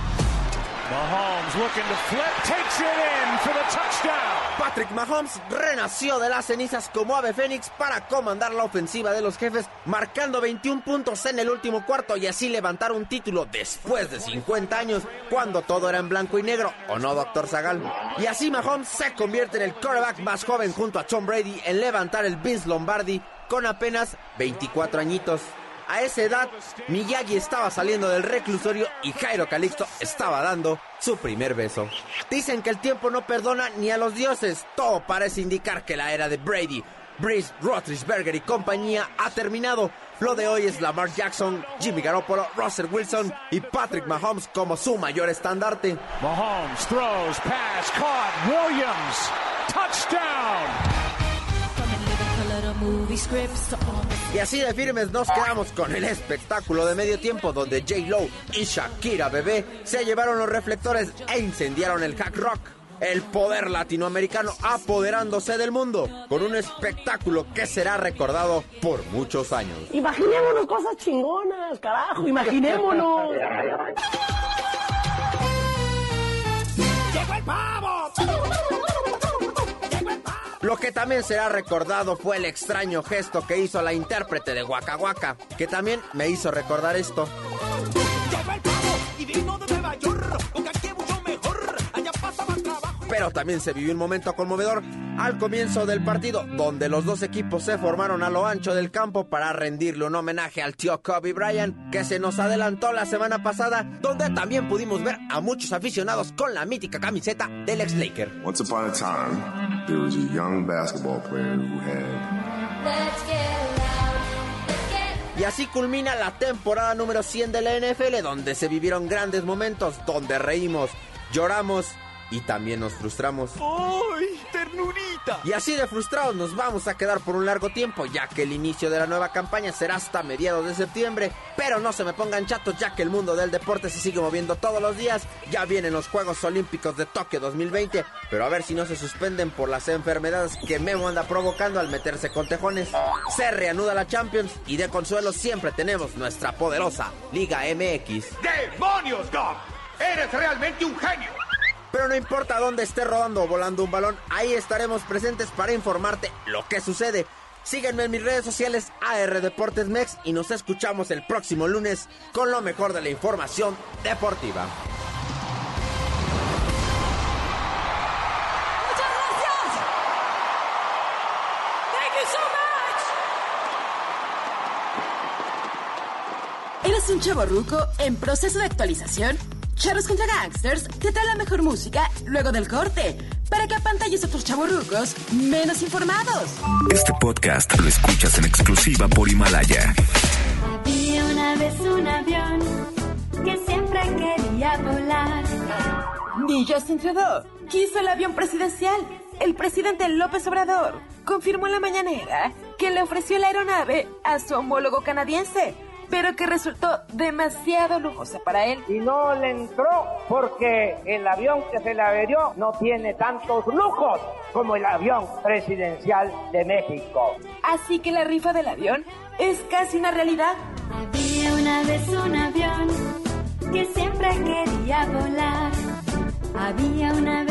Mahomes looking to flip, takes it in for the touchdown. Patrick Mahomes renació de las cenizas como ave fénix para comandar la ofensiva de los jefes, marcando 21 puntos en el último cuarto y así levantar un título después de 50 años, cuando todo era en blanco y negro, ¿o no, doctor Zagal? Y así Mahomes se convierte en el quarterback más joven junto a Tom Brady en levantar el Vince Lombardi con apenas 24 añitos. A esa edad, Miyagi estaba saliendo del reclusorio y Jairo Calixto estaba dando su primer beso. Dicen que el tiempo no perdona ni a los dioses. Todo parece indicar que la era de Brady, Breeze, Roethlisberger y compañía ha terminado. Lo de hoy es Lamar Jackson, Jimmy Garoppolo, Russell Wilson y Patrick Mahomes como su mayor estandarte. Mahomes throws, pass caught, Williams, touchdown. Y así de firmes nos quedamos con el espectáculo de medio tiempo donde J-Lo y Shakira Bebé se llevaron los reflectores e incendiaron el hack rock. El poder latinoamericano apoderándose del mundo con un espectáculo que será recordado por muchos años. Imaginémonos cosas chingonas, carajo, imaginémonos. ¡Llegó el pavo! Lo que también será recordado fue el extraño gesto que hizo la intérprete de Waka Waka, que también me hizo recordar esto. Pero también se vivió un momento conmovedor al comienzo del partido, donde los dos equipos se formaron a lo ancho del campo para rendirle un homenaje al tío Kobe Bryant, que se nos adelantó la semana pasada, donde también pudimos ver a muchos aficionados con la mítica camiseta del ex Laker. Once upon a time, there was a young basketball player who had Y así culmina la temporada número 100 de la NFL, donde se vivieron grandes momentos, donde reímos, lloramos y también nos frustramos. ¡Ay, ternurita! Y así de frustrados nos vamos a quedar por un largo tiempo, ya que el inicio de la nueva campaña será hasta mediados de septiembre. Pero no se me pongan chatos, ya que el mundo del deporte se sigue moviendo todos los días. Ya vienen los Juegos Olímpicos de Tokio 2020, pero a ver si no se suspenden por las enfermedades que Memo anda provocando al meterse con tejones. Se reanuda la Champions y de consuelo siempre tenemos nuestra poderosa Liga MX. ¡Demonios, Doc! ¡Eres realmente un genio! Pero no importa dónde esté rodando o volando un balón, ahí estaremos presentes para informarte lo que sucede. Síguenme en mis redes sociales AR Deportes Mex y nos escuchamos el próximo lunes con lo mejor de la información deportiva. ¿Eres un chavo ruco en proceso de actualización? Charros contra Gangsters te trae la mejor música luego del corte para que apantalles a otros chavos rucos menos informados. Este podcast lo escuchas en exclusiva por Himalaya. Había una vez un avión que siempre quería volar. Ni Justin Trudeau quiso el avión presidencial. El presidente López Obrador confirmó en la mañanera que le ofreció la aeronave a su homólogo canadiense, pero que resultó demasiado lujosa para él. Y no le entró porque el avión que se le averió no tiene tantos lujos como el avión presidencial de México. Así que la rifa del avión es casi una realidad. Había una vez un avión que siempre quería volar. Había una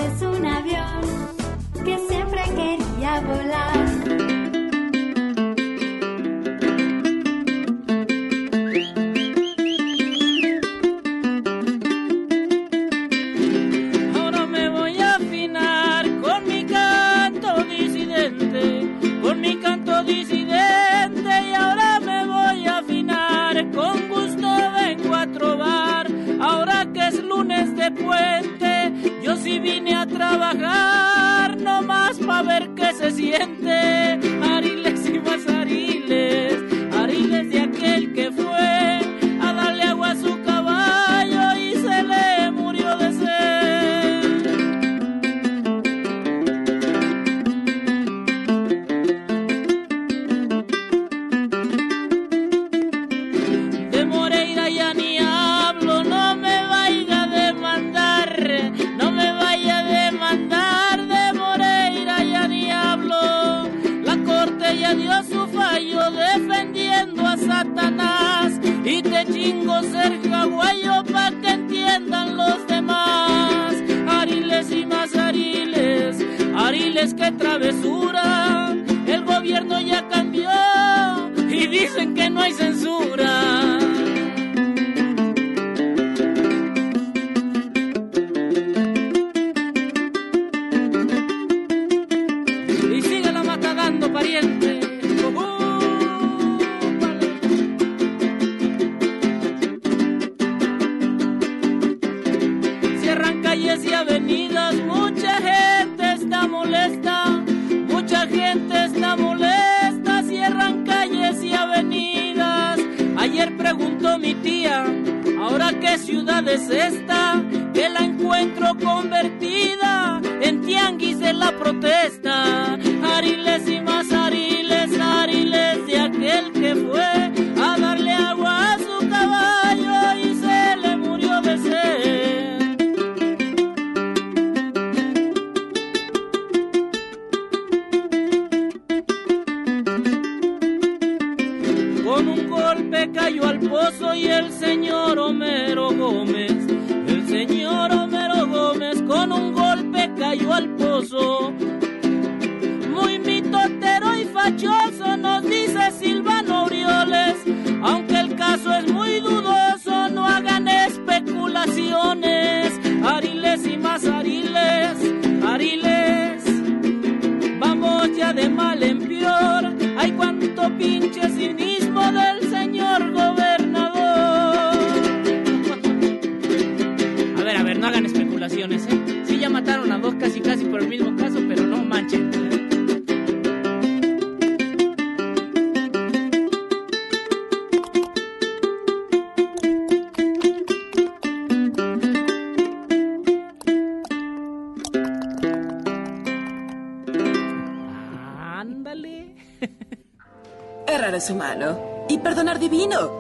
es humano y perdonar divino.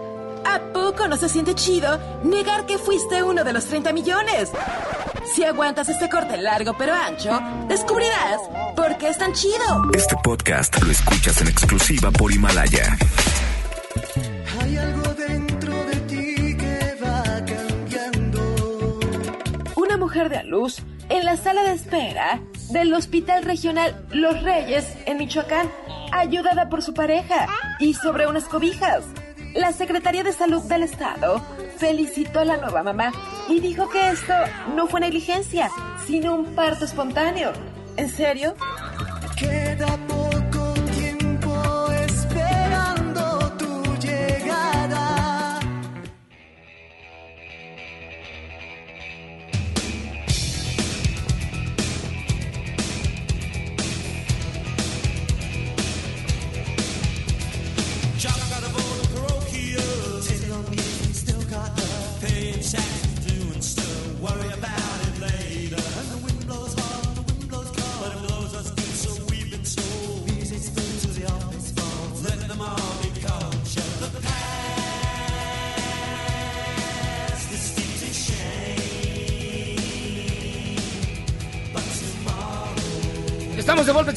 ¿A poco no se siente chido negar que fuiste uno de los 30 millones? Si aguantas este corte largo pero ancho, descubrirás por qué es tan chido. Este podcast lo escuchas en exclusiva por Himalaya. Hay algo dentro de ti que va cambiando. Una mujer de a luz en la sala de espera del Hospital Regional Los Reyes en Michoacán, ayudada por su pareja y sobre unas cobijas. La Secretaría de Salud del Estado felicitó a la nueva mamá y dijo que esto no fue negligencia, sino un parto espontáneo. ¿En serio?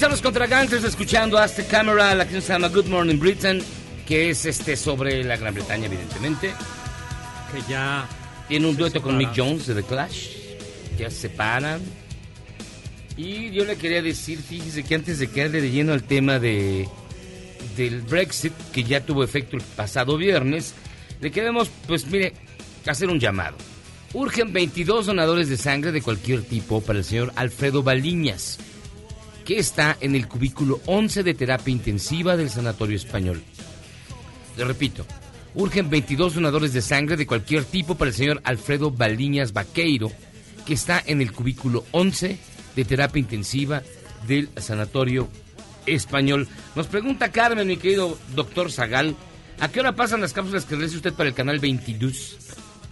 Estamos contra Gangsters, escuchando a este cámara, la canción se llama Good Morning Britain, que es este sobre la Gran Bretaña, evidentemente. Que ya. Tiene un dueto con separan. Mick Jones de The Clash. Ya se separan. Y yo le quería decir, fíjese que antes de quedarle de lleno al tema de del Brexit, que ya tuvo efecto el pasado viernes, le queremos, pues mire, hacer un llamado. Urgen 22 donadores de sangre de cualquier tipo para el señor Alfredo Baliñas, que está en el cubículo 11 de terapia intensiva del Sanatorio Español. Le repito, urgen 22 donadores de sangre de cualquier tipo para el señor Alfredo Baliñas Vaqueiro, que está en el cubículo 11 de terapia intensiva del Sanatorio Español. Nos pregunta Carmen, mi querido doctor Zagal, ¿a qué hora pasan las cápsulas que realiza usted para el canal 22?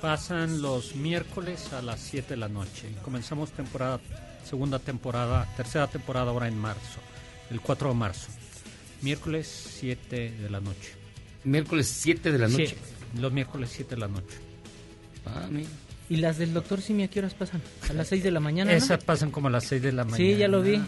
Pasan los miércoles a las 7 de la noche. Comenzamos temporada, segunda temporada, tercera temporada ahora en marzo, el 4 de marzo. Miércoles 7 de la noche. Miércoles 7 de la noche. Sí, los miércoles 7 de la noche. Ah, mira. ¿Y las del doctor Simi a qué horas pasan? ¿A las 6 de la mañana? ¿no? Esas pasan como a las 6 de la mañana. Sí, ya lo vi.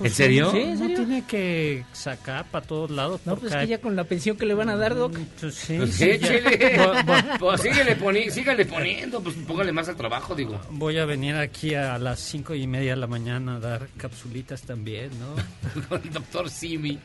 ¿En serio? Sí, ¿en No serio? tiene que sacar para todos lados. No, pues que ya con la pensión que le van a dar, Doc. Pues sí, Pues sí, voy- Pues síguele, poni- sígale poniendo, pues póngale más al trabajo, digo. Voy a venir aquí a las cinco y media de la mañana a dar capsulitas también, ¿no? Con el doctor Simi.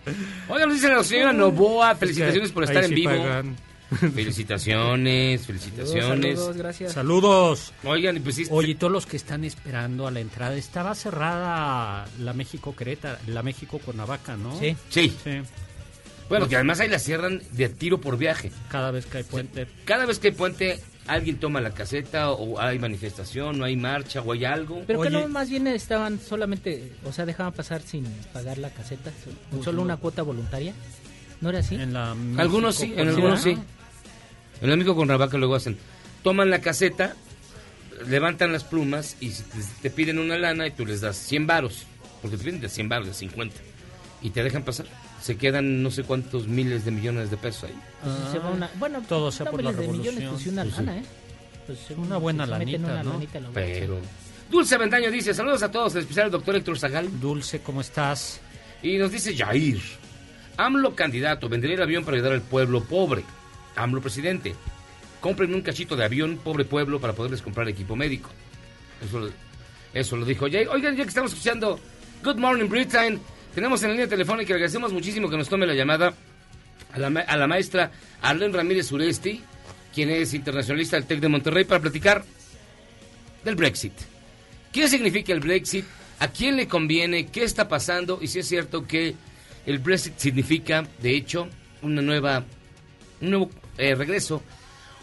Oiga, nos dice la señora Novoa, felicitaciones por estar en sí vivo. pagan. Felicitaciones, felicitaciones. Saludos, gracias. Saludos. Oigan, y pues sí, Oye, y todos los que están esperando a la entrada, estaba cerrada la México Querétaro, la México Cuernavaca, ¿no? Sí. Sí. Sí. Bueno, que además ahí la cierran de tiro por viaje. Cada vez que hay puente. Cada vez que hay puente, alguien toma la caseta o hay manifestación o hay marcha o hay algo. Pero que no, más bien estaban solamente, o sea, dejaban pasar sin pagar la caseta, so- solo una cuota voluntaria. ¿No era así? En la Algunos sí, en algunos sí. En el amigo con Rabaca luego hacen, toman la caseta, levantan las plumas y te, piden una lana y tú les das 100 varos, porque te piden de 100 varos, de 50, y te dejan pasar. Se quedan no sé cuántos miles de millones de pesos ahí. Pues si se va una- bueno, Todo sea no por la miles de millones, revolución. pues sí una Pues sí. lana, ¿eh? Pues Una buena lanita, una ¿no? lanita, lo- Pero... Dulce Avendaño dice, saludos a todos, en especial al doctor Héctor Zagal. Dulce, ¿cómo estás? Y nos dice Jair, AMLO candidato, vendería el avión para ayudar al pueblo pobre. AMLO presidente, compren un cachito de avión, pobre pueblo, para poderles comprar equipo médico. Eso, eso lo dijo Jair. Oigan, ya que estamos escuchando Good Morning Britain, tenemos en la línea telefónica, agradecemos muchísimo que nos tome la llamada a la, a la maestra Arlen Ramírez Uresti, quien es internacionalista del TEC de Monterrey, para platicar del Brexit. ¿Qué significa el Brexit? ¿A quién le conviene? ¿Qué está pasando? Y si es cierto que el Brexit significa, de hecho, una nueva, un nuevo eh, regreso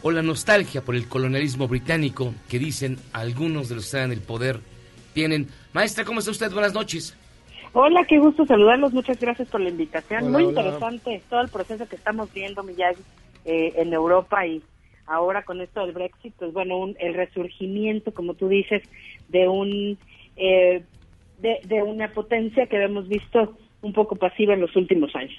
o la nostalgia por el colonialismo británico que dicen algunos de los que están en el poder tienen. Maestra, ¿cómo está usted? Buenas noches. Hola, qué gusto saludarlos. Muchas gracias por la invitación. Hola, Muy hola. interesante todo el proceso que estamos viendo, Miyagi, eh, en Europa y ahora con esto del Brexit, pues bueno, un- el resurgimiento, como tú dices, de un eh, de, de una potencia que hemos visto un poco pasiva en los últimos años.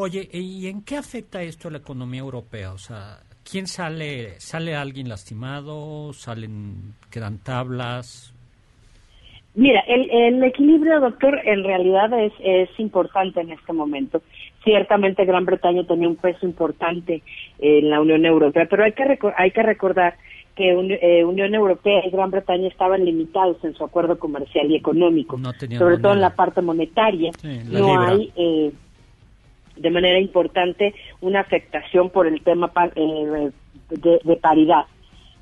Oye, ¿y en qué afecta esto a la economía europea? O sea, ¿quién sale? ¿Sale alguien lastimado? ¿Salen, quedan tablas? Mira, el, el equilibrio, doctor, en realidad es, es importante en este momento. Ciertamente Gran Bretaña tenía un peso importante en la Unión Europea, pero hay que, hay que recordar que un- eh, Unión Europea y Gran Bretaña estaban limitados en su acuerdo comercial y económico, No sobre todo en la parte monetaria. Sí, la no libra. hay eh, de manera importante una afectación por el tema eh, de, de paridad.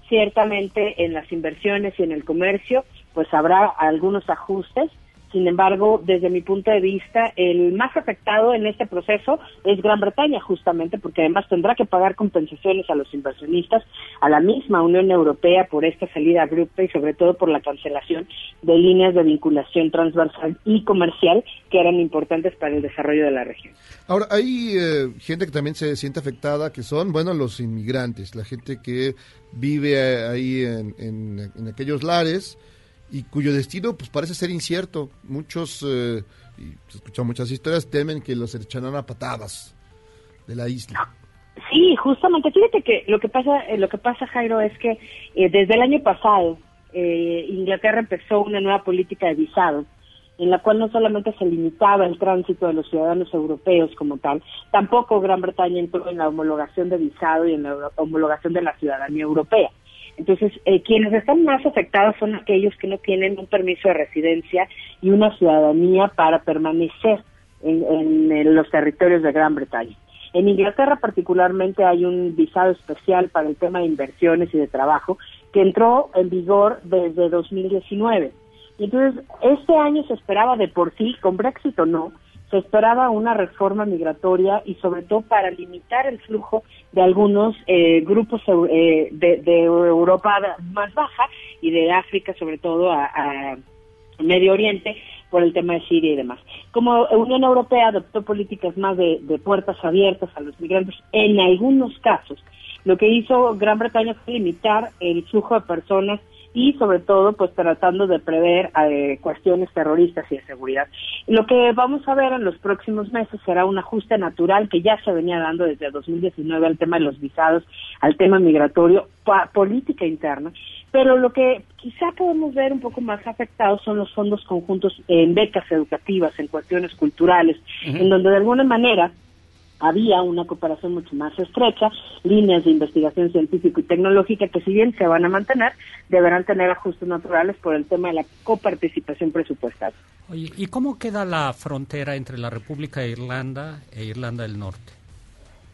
Ciertamente en las inversiones y en el comercio, pues habrá algunos ajustes. Sin embargo, desde mi punto de vista, el más afectado en este proceso es Gran Bretaña, justamente porque además tendrá que pagar compensaciones a los inversionistas, a la misma Unión Europea por esta salida abrupta y sobre todo por la cancelación de líneas de vinculación transversal y comercial que eran importantes para el desarrollo de la región. Ahora, hay eh, gente que también se siente afectada, que son, bueno, los inmigrantes, la gente que vive eh, ahí en, en- en aquellos lares y cuyo destino pues parece ser incierto. Muchos, eh, y se escuchan muchas historias, temen que los echarán a patadas de la isla. Sí, justamente. Fíjate que lo que pasa, eh, lo que pasa, Jairo, es que eh, desde el año pasado eh, Inglaterra empezó una nueva política de visado, en la cual no solamente se limitaba el tránsito de los ciudadanos europeos como tal, tampoco Gran Bretaña entró en la homologación de visado y en la homologación de la ciudadanía europea. Entonces, eh, quienes están más afectados son aquellos que no tienen un permiso de residencia y una ciudadanía para permanecer en, en, los territorios de Gran Bretaña. En Inglaterra particularmente hay un visado especial para el tema de inversiones y de trabajo que entró en vigor desde 2019. Y entonces, este año se esperaba de por sí, con Brexit o no, se esperaba una reforma migratoria y sobre todo para limitar el flujo de algunos eh, grupos eh, de, de Europa más baja y de África sobre todo a, Medio Oriente por el tema de Siria y demás. Como Unión Europea adoptó políticas más de puertas abiertas a los migrantes en algunos casos, lo que hizo Gran Bretaña fue limitar el flujo de personas y sobre todo pues tratando de prever eh, cuestiones terroristas y de seguridad. Lo que vamos a ver en los próximos meses será un ajuste natural que ya se venía dando desde 2019 al tema de los visados, al tema migratorio, pa- política interna, pero lo que quizá podemos ver un poco más afectados son los fondos conjuntos en becas educativas, en cuestiones culturales, en donde de alguna manera había una cooperación mucho más estrecha, líneas de investigación científico y tecnológica que si bien se van a mantener, deberán tener ajustes naturales por el tema de la coparticipación presupuestaria. Oye, ¿y cómo queda la frontera entre la República de Irlanda e Irlanda del Norte?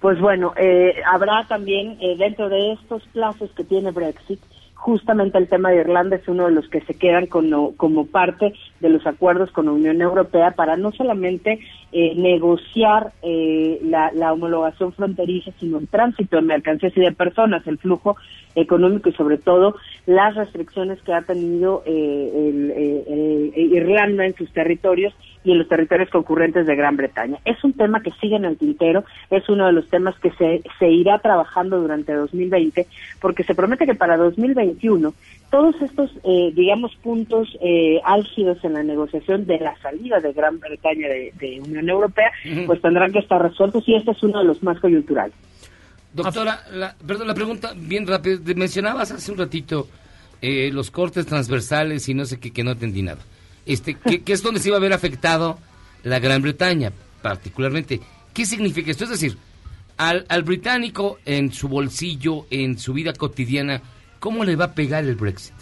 Pues bueno, eh, habrá también eh, dentro de estos plazos que tiene Brexit, justamente el tema de Irlanda es uno de los que se quedan como, como parte de los acuerdos con la Unión Europea para no solamente eh, negociar eh, la, homologación fronteriza, sino el tránsito de mercancías y de personas, el flujo económico y sobre todo las restricciones que ha tenido eh, el- eh, el- el Irlanda en sus territorios y en los territorios concurrentes de Gran Bretaña. Es un tema que sigue en el tintero, es uno de los temas que se, se irá trabajando durante 2020, porque se promete que para 2021 todos estos, eh, digamos, puntos eh, álgidos en la negociación de la salida de Gran Bretaña de, de Unión Europea, pues tendrán que estar resueltos y este es uno de los más coyunturales. Doctora, la, perdón, la pregunta bien rápida. Te Mencionabas hace un ratito eh, los cortes transversales y no sé qué, que no entendí nada. Este, ¿qué, qué es donde se iba a ver afectado la Gran Bretaña, particularmente? ¿Qué significa esto? Es decir, al, al británico en su bolsillo, en su vida cotidiana, ¿cómo le va a pegar el Brexit?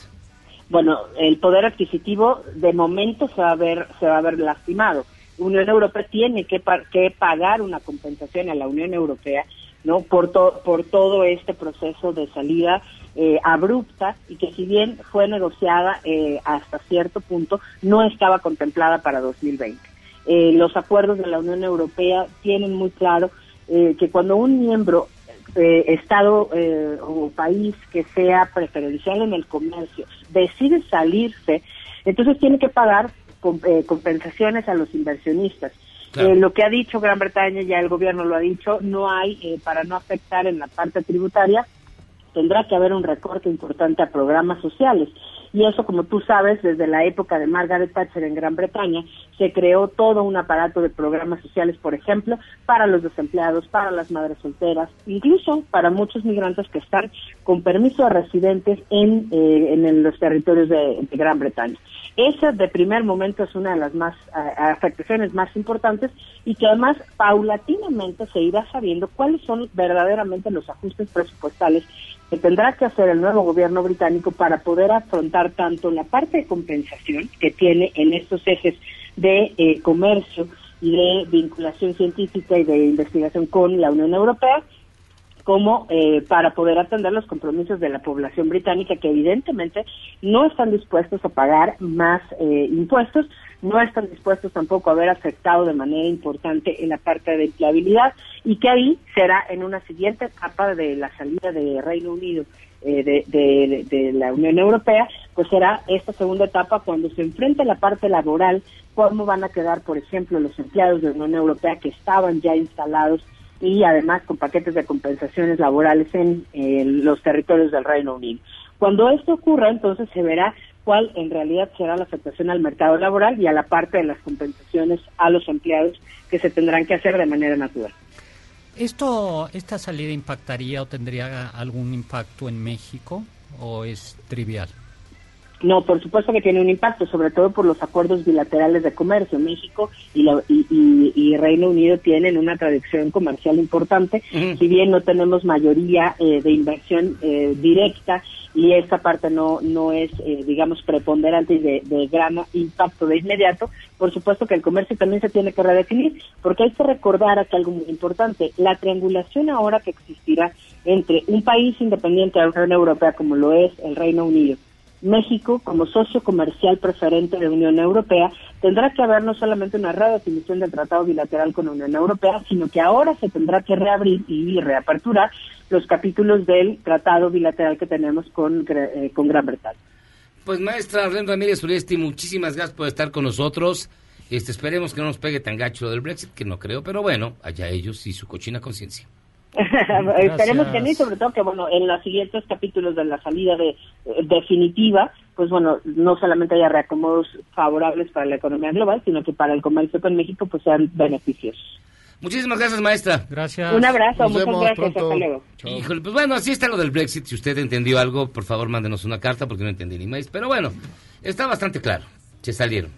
Bueno, el poder adquisitivo de momento se va a ver se va a ver lastimado. Unión Europea tiene que, pa- que pagar una compensación a la Unión Europea, no por to- por todo este proceso de salida eh, abrupta y que si bien fue negociada eh, hasta cierto punto no estaba contemplada para 2020. Eh, los acuerdos de la Unión Europea tienen muy claro eh, que cuando un miembro eh, Estado eh, o país que sea preferencial en el comercio decide salirse, entonces tiene que pagar com- eh, compensaciones a los inversionistas. Claro. Eh, lo que ha dicho Gran Bretaña, ya el gobierno lo ha dicho, no hay, eh, para no afectar en la parte tributaria, tendrá que haber un recorte importante a programas sociales. Y eso, como tú sabes, desde la época de Margaret Thatcher en Gran Bretaña, se creó todo un aparato de programas sociales, por ejemplo, para los desempleados, para las madres solteras, incluso para muchos migrantes que están con permiso de residentes en, eh, en los territorios de, Gran Bretaña. Esa de primer momento es una de las más a- afectaciones más importantes y que además paulatinamente se irá sabiendo cuáles son verdaderamente los ajustes presupuestales que tendrá que hacer el nuevo gobierno británico para poder afrontar tanto la parte de compensación que tiene en estos ejes de eh, comercio y de vinculación científica y de investigación con la Unión Europea, como eh, para poder atender los compromisos de la población británica que evidentemente no están dispuestos a pagar más eh, impuestos, no están dispuestos tampoco a ver afectado de manera importante en la parte de empleabilidad y que ahí será en una siguiente etapa de la salida de Reino Unido eh, de, la Unión Europea, pues será esta segunda etapa cuando se enfrente la parte laboral, cómo van a quedar, por ejemplo, los empleados de la Unión Europea que estaban ya instalados y además con paquetes de compensaciones laborales en eh, los territorios del Reino Unido. Cuando esto ocurra, entonces se verá cuál en realidad será la afectación al mercado laboral y a la parte de las compensaciones a los empleados que se tendrán que hacer de manera natural. ¿Esto, ¿Esta salida impactaría o tendría algún impacto en México o es trivial? No, por supuesto que tiene un impacto, sobre todo por los acuerdos bilaterales de comercio. México y, la- y- y- y Reino Unido tienen una tradición comercial importante, si bien no tenemos mayoría eh, de inversión eh, directa y esta parte no no es, eh, digamos, preponderante y de, de gran impacto de inmediato, por supuesto que el comercio también se tiene que redefinir, porque hay que recordar aquí algo muy importante, la triangulación ahora que existirá entre un país independiente de la Unión Europea como lo es el Reino Unido, México, como socio comercial preferente de Unión Europea, tendrá que haber no solamente una redefinición del tratado bilateral con Unión Europea, sino que ahora se tendrá que reabrir y reaperturar los capítulos del tratado bilateral que tenemos con, eh, con Gran Bretaña. Pues maestra Arlene Ramírez Uresti, muchísimas gracias por estar con nosotros. Este, esperemos que no nos pegue tan gacho del Brexit, que no creo, pero bueno, allá ellos y su cochina conciencia. Esperemos que no y sobre todo que bueno en los siguientes capítulos de la salida de eh, definitiva pues bueno no solamente haya reacomodos favorables para la economía global sino que para el comercio con México pues sean beneficios Muchísimas gracias, maestra. Gracias. un abrazo muchas gracias hasta luego Híjole, pues bueno, así está lo del Brexit. Si usted entendió algo, por favor, mándenos una carta porque no entendí ni más. Pero bueno, está bastante claro. Se salieron.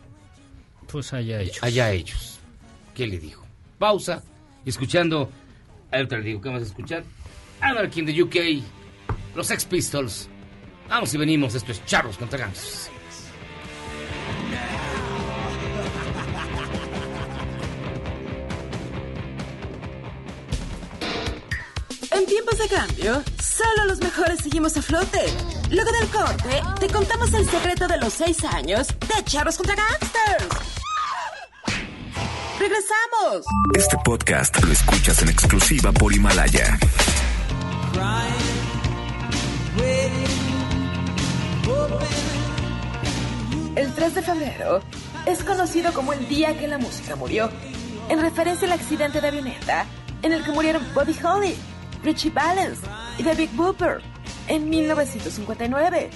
Pues allá ellos. Allá ellos. ¿Qué le digo? Pausa. Escuchando. Ahorita le digo, ¿qué vamos a escuchar? Anarchy in the UK. Los Sex Pistols. Vamos y venimos. Esto es Charlos contra Gangsters. En tiempos de cambio, solo los mejores seguimos a flote. Luego del corte, te contamos el secreto de los seis años de Charros contra Gangsters. ¡Regresamos! Este podcast lo escuchas en exclusiva por Himalaya. El 3 de febrero es conocido como el día que la música murió, en referencia al accidente de avioneta en el que murieron Buddy Holly, Richie Valens y David Booper en 1959.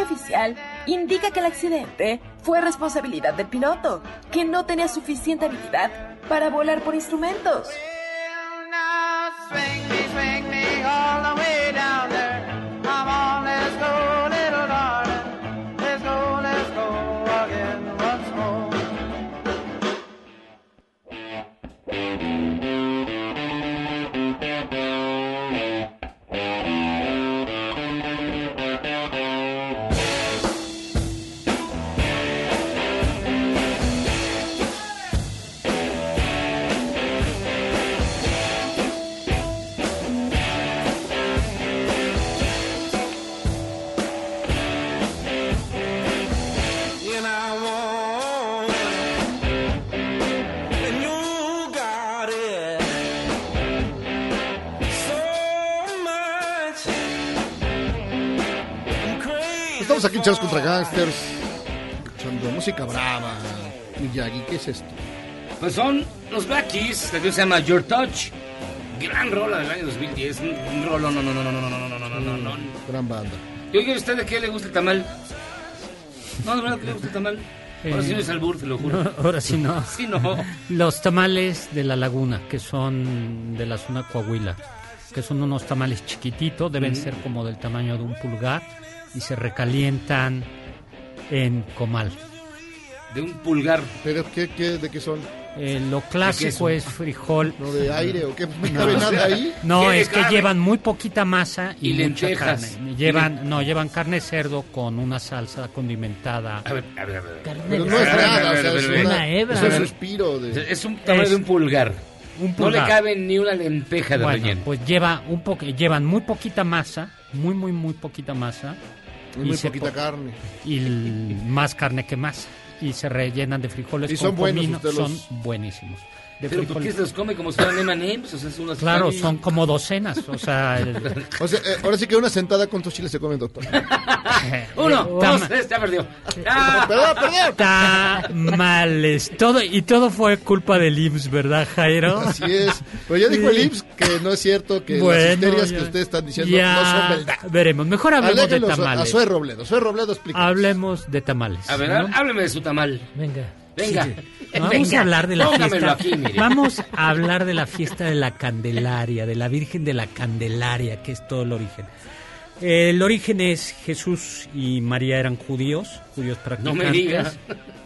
Oficial indica que el accidente fue responsabilidad del piloto, que no tenía suficiente habilidad para volar por instrumentos. Charles contra Gangsters, escuchando música brava. Miyagi, ¿qué es esto? Pues son los Black Keys. La canción se llama Your Touch. Gran rola del año 2010. Un, rolo, no, no, no, no, no, no, no, no, no, no, no. Gran banda. ¿Y oiga usted de qué le gusta el tamal? No, de verdad que le gusta el tamal. Ahora Eh, sí no es albur, te lo juro. No, ahora sí no. Sí, no. Los tamales de la laguna, que son de la zona Coahuila, que son unos tamales chiquititos, deben Mm. ser como del tamaño de un pulgar y se recalientan en comal. De un pulgar. ¿Pero qué, qué, de qué son? Eh, lo clásico es frijol. ¿No de aire o qué? ¿No cabe nada ahí? No, ¿Qué es que llevan muy poquita masa y, Y mucha lentejas. carne. Llevan, no, llevan carne de cerdo con una salsa condimentada. A ver, a ver, a ver. Pero no es nada, o sea, es una- hebra. es un suspiro de... Es un tamaño Es de un pulgar. un No le cabe ni una lenteja de Bueno, relleno. pues lleva un poco, llevan muy poquita masa, muy muy muy poquita masa Y muy se poquita po- carne. y más carne que masa y se rellenan de frijoles ¿Y con son buenos comino, usted los- son buenísimos. De Pero ¿por qué se los come como si fueran M&M's? O sea, son unas Claro, son como docenas, o sea, el- O sea, eh, ahora sí que una sentada con tus chiles se come, doctor. Uno, Eh, dos, tres, ya perdió. Ah. Perdón, perdón. tamales, todo y todo fue culpa del IMSS, ¿verdad, Jairo? Así es. Pero ya dijo el. IMSS que no es cierto, que las histerias ya- que ustedes están diciendo ya no son verdad. Veremos, mejor hablemos de tamales. A Zoe Robledo. Zoe Robledo explica. Hablemos de tamales. A ver, ¿no? hábleme de su tamal. Venga. Venga. Vamos Venga, a hablar de la fiesta. aquí. Vamos a hablar de la fiesta de la Candelaria, de la Virgen de la Candelaria, que es todo el origen. El origen es Jesús y María eran judíos, judíos No practicantes. me diga.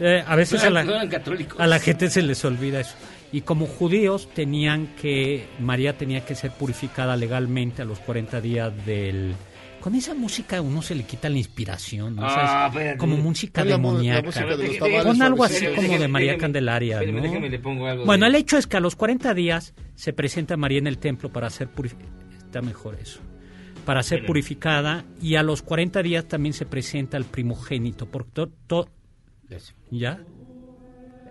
Eh, a veces No a la, no eran católicos. a la gente se les olvida eso. Y como judíos tenían que, María tenía que ser purificada legalmente a los 40 días del con esa música a uno se le quita la inspiración, ¿no? Ah, como música la la demoníaca. música de Pon algo así como de María déjeme- Candelaria, espéreme, ¿no? déjeme, le pongo algo Bueno, de- el hecho es que a los 40 días se presenta María en el templo para ser purificada. Está mejor eso. Para ser purificada y a los 40 días también se presenta el primogénito. Por to- to- ¿Ya?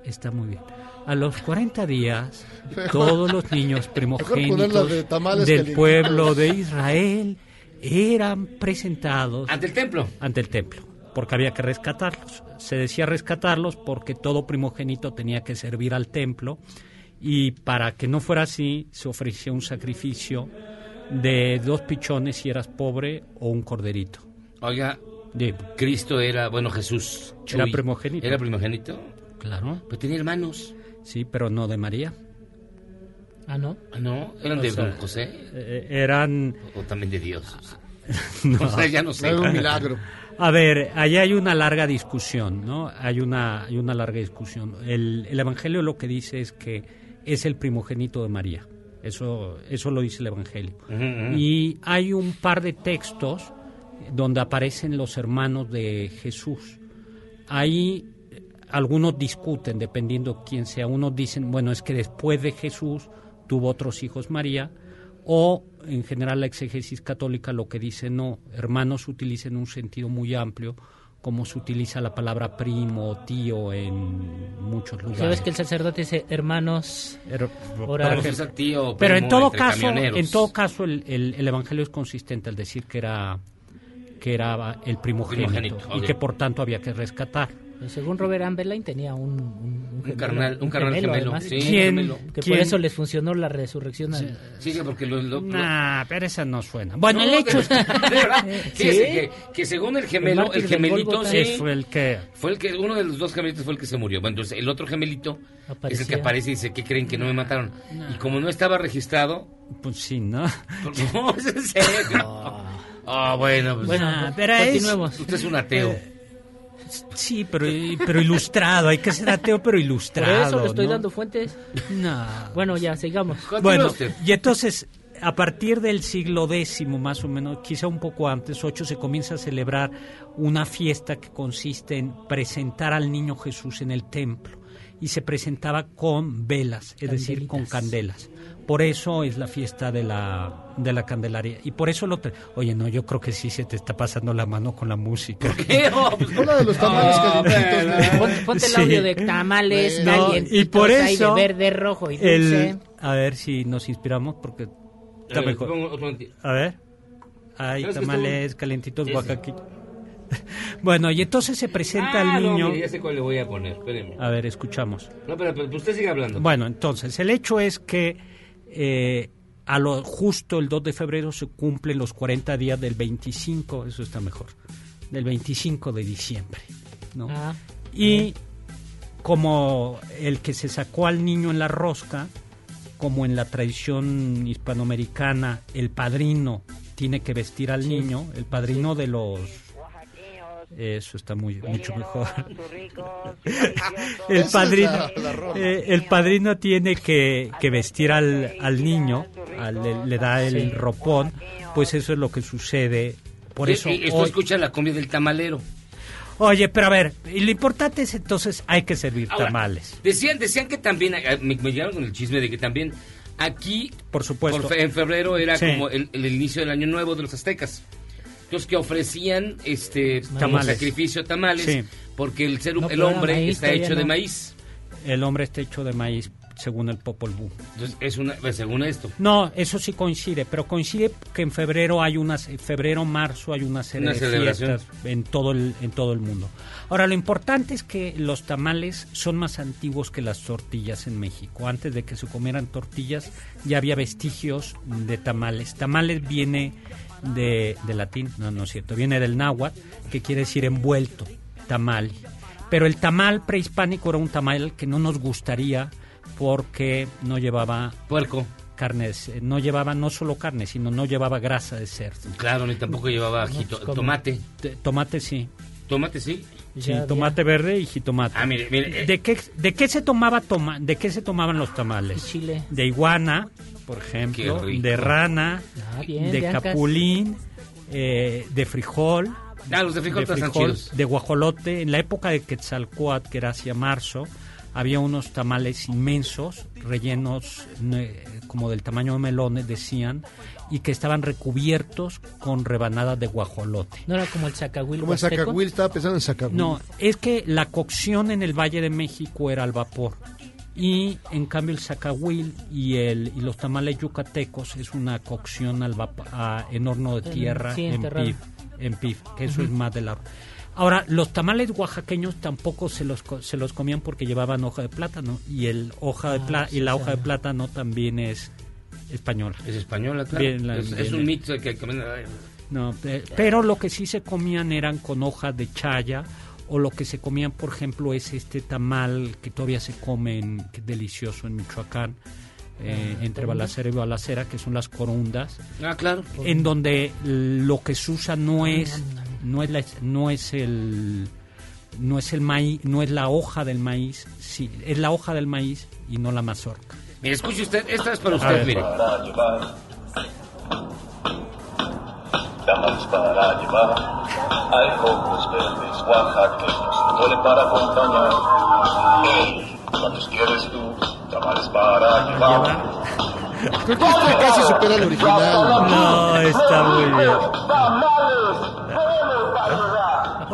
Está muy bien. A los 40 días, todos los niños primogénitos del pueblo de Israel eran presentados Ante el templo. ante el templo, porque había que rescatarlos. Se decía rescatarlos porque todo primogénito tenía que servir al templo y para que no fuera así se ofrecía un sacrificio de dos pichones si eras pobre o un corderito. Oiga, Cristo era, bueno, Jesús. Era Chuy, primogénito. ¿Era primogénito? Claro. Pero tenía hermanos. Sí, pero no de María. Ah, ¿no? Ah, no, eran O de sea, don José. Eh, eran... O también de Dios. No. O sea, ya no sé. A ver, allá hay una larga discusión, ¿no? Hay una, hay una larga discusión. El, el Evangelio lo que dice es que es el primogénito de María. Eso, eso lo dice el Evangelio. Y hay un par de textos donde aparecen los hermanos de Jesús. Ahí eh, algunos discuten, dependiendo quién sea. Unos dicen, bueno, es que después de Jesús tuvo otros hijos María, o en general la exégesis católica lo que dice no, hermanos utiliza en un sentido muy amplio, como se utiliza la palabra primo o tío en muchos lugares. Sabes que el sacerdote dice hermanos. Her- orar. por Pero ejemplo. es tío, Pero en todo caso, en todo caso el, el- el evangelio es consistente al decir que era que era el primogénito, Primogénito, y que por tanto había que rescatar. Según Robert Amberlain tenía un, un, un gemelo, carnal- un carnal gemelo, además, sí, que- ¿Quién- gemelo. Que quién? por eso les funcionó la resurrección. al- Sí, que porque lo... lo- lo- Nah, pero esa no suena. Bueno, No, el hecho es ¿Sí? que, que según el gemelo, el gemelito sí, fue el que fue el que uno de los dos gemelitos fue el que se murió. Bueno, entonces el otro gemelito es el que aparece y dice, ¿qué creen que no me mataron? Y como no estaba registrado, pues sí, ¿no? no, es en serio. Ah, bueno, pues, Bueno, pero es- continuemos. usted es un ateo. Sí, pero, pero ilustrado, hay que ser ateo pero Por ilustrado. eso le estoy ¿no? dando fuentes. No. Bueno, ya, sigamos. Bueno, y entonces, a partir del siglo X, más o menos, quizá un poco antes, ocho, se comienza a celebrar una fiesta que consiste en presentar al niño Jesús en el templo. Y se presentaba con velas, es decir, con candelas. Por eso es la fiesta de la, de la Candelaria. Y por eso lo... tra- Oye, no, yo creo que sí se te está pasando la mano con la música. ¿Qué? Oh, pues, de los tamales calientitos. bueno. Pon- ponte el Sí. audio de tamales No, calientitos y por ahí eso de verde, rojo y dulce. el, a ver si nos inspiramos porque está A ver, mejor. A ver. Hay ¿Sabes que tamales esto- calientitos Ese. bueno, y entonces se presenta Ah, al no, niño. mire, ya sé cuál le voy a poner, espéreme. A ver, escuchamos. No, pero, pero usted sigue hablando. Bueno, entonces, el hecho es que eh, a lo justo el 2 de febrero se cumplen los 40 días del 25, eso está mejor, del 25 de diciembre, ¿no? Ah, Y como el que se sacó al niño en la rosca, como en la tradición hispanoamericana, el padrino tiene que vestir al niño, el padrino de los... Eso está muy mucho mejor. el padrino, eh, el padrino tiene que, que vestir al, al niño, al- le, le da el ropón, pues eso es lo que sucede. Por eso y esto hoy- escucha la comida del tamalero. Oye, pero a ver, y lo importante es entonces hay que servir Ahora, tamales. Decían, decían que también, me, me llegaron con el chisme de que también aquí, Por supuesto. por fe- en febrero era Sí. como el, el inicio del año nuevo de los aztecas. Entonces que ofrecían este como Tamales. sacrificio tamales Sí. porque el ser No, el hombre maíz, está hecho de maíz. El hombre está hecho de maíz, según el Popol Vuh. Entonces es una pues, según esto. No, eso sí coincide, pero coincide que en febrero hay unas, febrero, marzo hay una serie Una de celebración. fiestas en todo el, en todo el mundo. Ahora, lo importante es que los tamales son más antiguos que las tortillas en México. Antes de que se comieran tortillas, ya había vestigios de tamales. Tamales viene de, de latín, no, no es cierto, viene del náhuatl, que quiere decir envuelto, tamal. Pero el tamal prehispánico era un tamal que no nos gustaría porque no llevaba Puerco. carnes, no llevaba no solo carne, sino no llevaba grasa de cerdo. Claro, ni tampoco llevaba tomate. Tomate sí. Tomate sí. Sí, Ya, tomate verde y jitomate. Ah, mire, mire. eh, ¿De qué, ¿De qué se tomaba toma, de qué se tomaban los tamales? chile. De iguana, por ejemplo, de rana, Ah, bien, de capulín eh, de frijol. Ah, los de frijol de guajolote. En la época de Quetzalcoatl, que era hacia marzo, había unos tamales inmensos, rellenos eh, como del tamaño de melones, decían, y que estaban recubiertos con rebanadas de guajolote. ¿No era como el zacahuil Como el sacahuil, estaba pensando en sacahuil. No, es que la cocción en el Valle de México era al vapor. Y en cambio el zacahuil y, el, y los tamales yucatecos es una cocción al vap- a- en horno de tierra, sí, en pif, en pif, que eso es más de la... Ahora, los tamales oaxaqueños tampoco se los, co- se los comían porque llevaban hoja de plátano y el hoja de Ah, pla- sí, y la sí. hoja de plátano también es española. Es española, claro. Bien, la- es, un mito que... que- No, pe- pero lo que sí se comían eran con hojas de chaya o lo que se comían, por ejemplo, es este tamal que todavía se come en, que es delicioso en Michoacán, eh, Ah, entre. Balacera y Balacera, que son las corundas, Ah, claro. en donde lo que se usa no es no es la- no es el no es el maíz, no es la hoja del maíz, sí, es la hoja del maíz y no la mazorca. Mire, escuche usted, esta es para usted, mire. para llevar. Tamales para llevar. Hay cocos verdes oaxaqueños, mole para acompañar. ¿cuántos quieres tú? Tamales para llevar. Creo que este casi supera al original. No, está muy bien.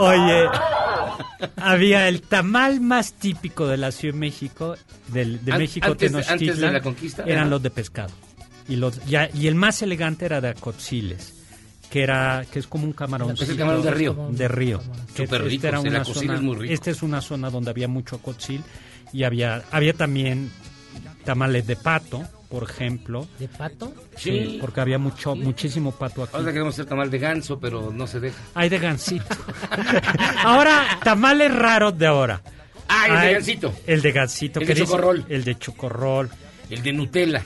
Oye, había el tamal más típico de la Ciudad de México, del, de An- México antes de- antes de Tenochtitlan, la conquista, eran los de pescado. Y los ya, y el más elegante era de acotziles, que era que es como un camarón. Es el camarón de río. De río. Que Súper este rico, era sí, el una zona- es muy rico. Esta es una zona donde había mucho acotzil y había había también tamales de pato, por ejemplo. ¿De pato? Sí, Sí. porque había mucho muchísimo pato aquí. Ahora queremos hacer tamal de ganso, pero no se deja. Hay de gansito. ahora, tamales raros de ahora. Ah, el de Hay gansito. El de gansito. El que de dice- chocorrol. El de chocorrol. El de Nutella.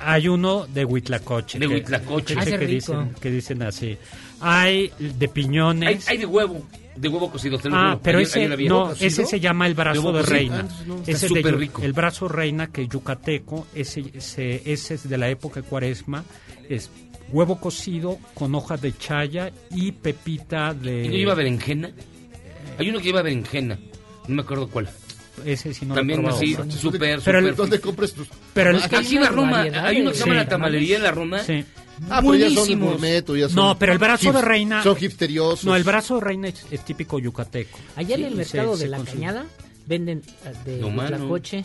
Hay uno de huitlacoche. De que- huitlacoche. Que, Ah, que dicen, que dicen así. Hay de piñones. Hay, hay de huevo, de huevo cocido. te lo Ah, juro. pero Ayer- ese había. no, ese se llama el brazo de cocido. reina. Ah, no, ese es de súper rico. El brazo reina que es yucateco, ese, ese, ese es de la época de Cuaresma, es huevo cocido con hojas de chaya y pepita de ¿Y no lleva berenjena? Hay uno que lleva berenjena. No me acuerdo cuál. ese sí no También así, Pero- súper, pero súper. ¿Dónde compras tus Pero el- Aquí en la Roma, hay uno que se llama la tamalería en la Roma. Sí. Ah, pero ya son Buenísimos. gourmet o ya son No, pero el brazo de hip- reina. Son hipsteriosos. No, el brazo de reina es, es típico yucateco. Allá en el mercado se de la consigue. cañada venden eh, de No, mano. Huitlacoche,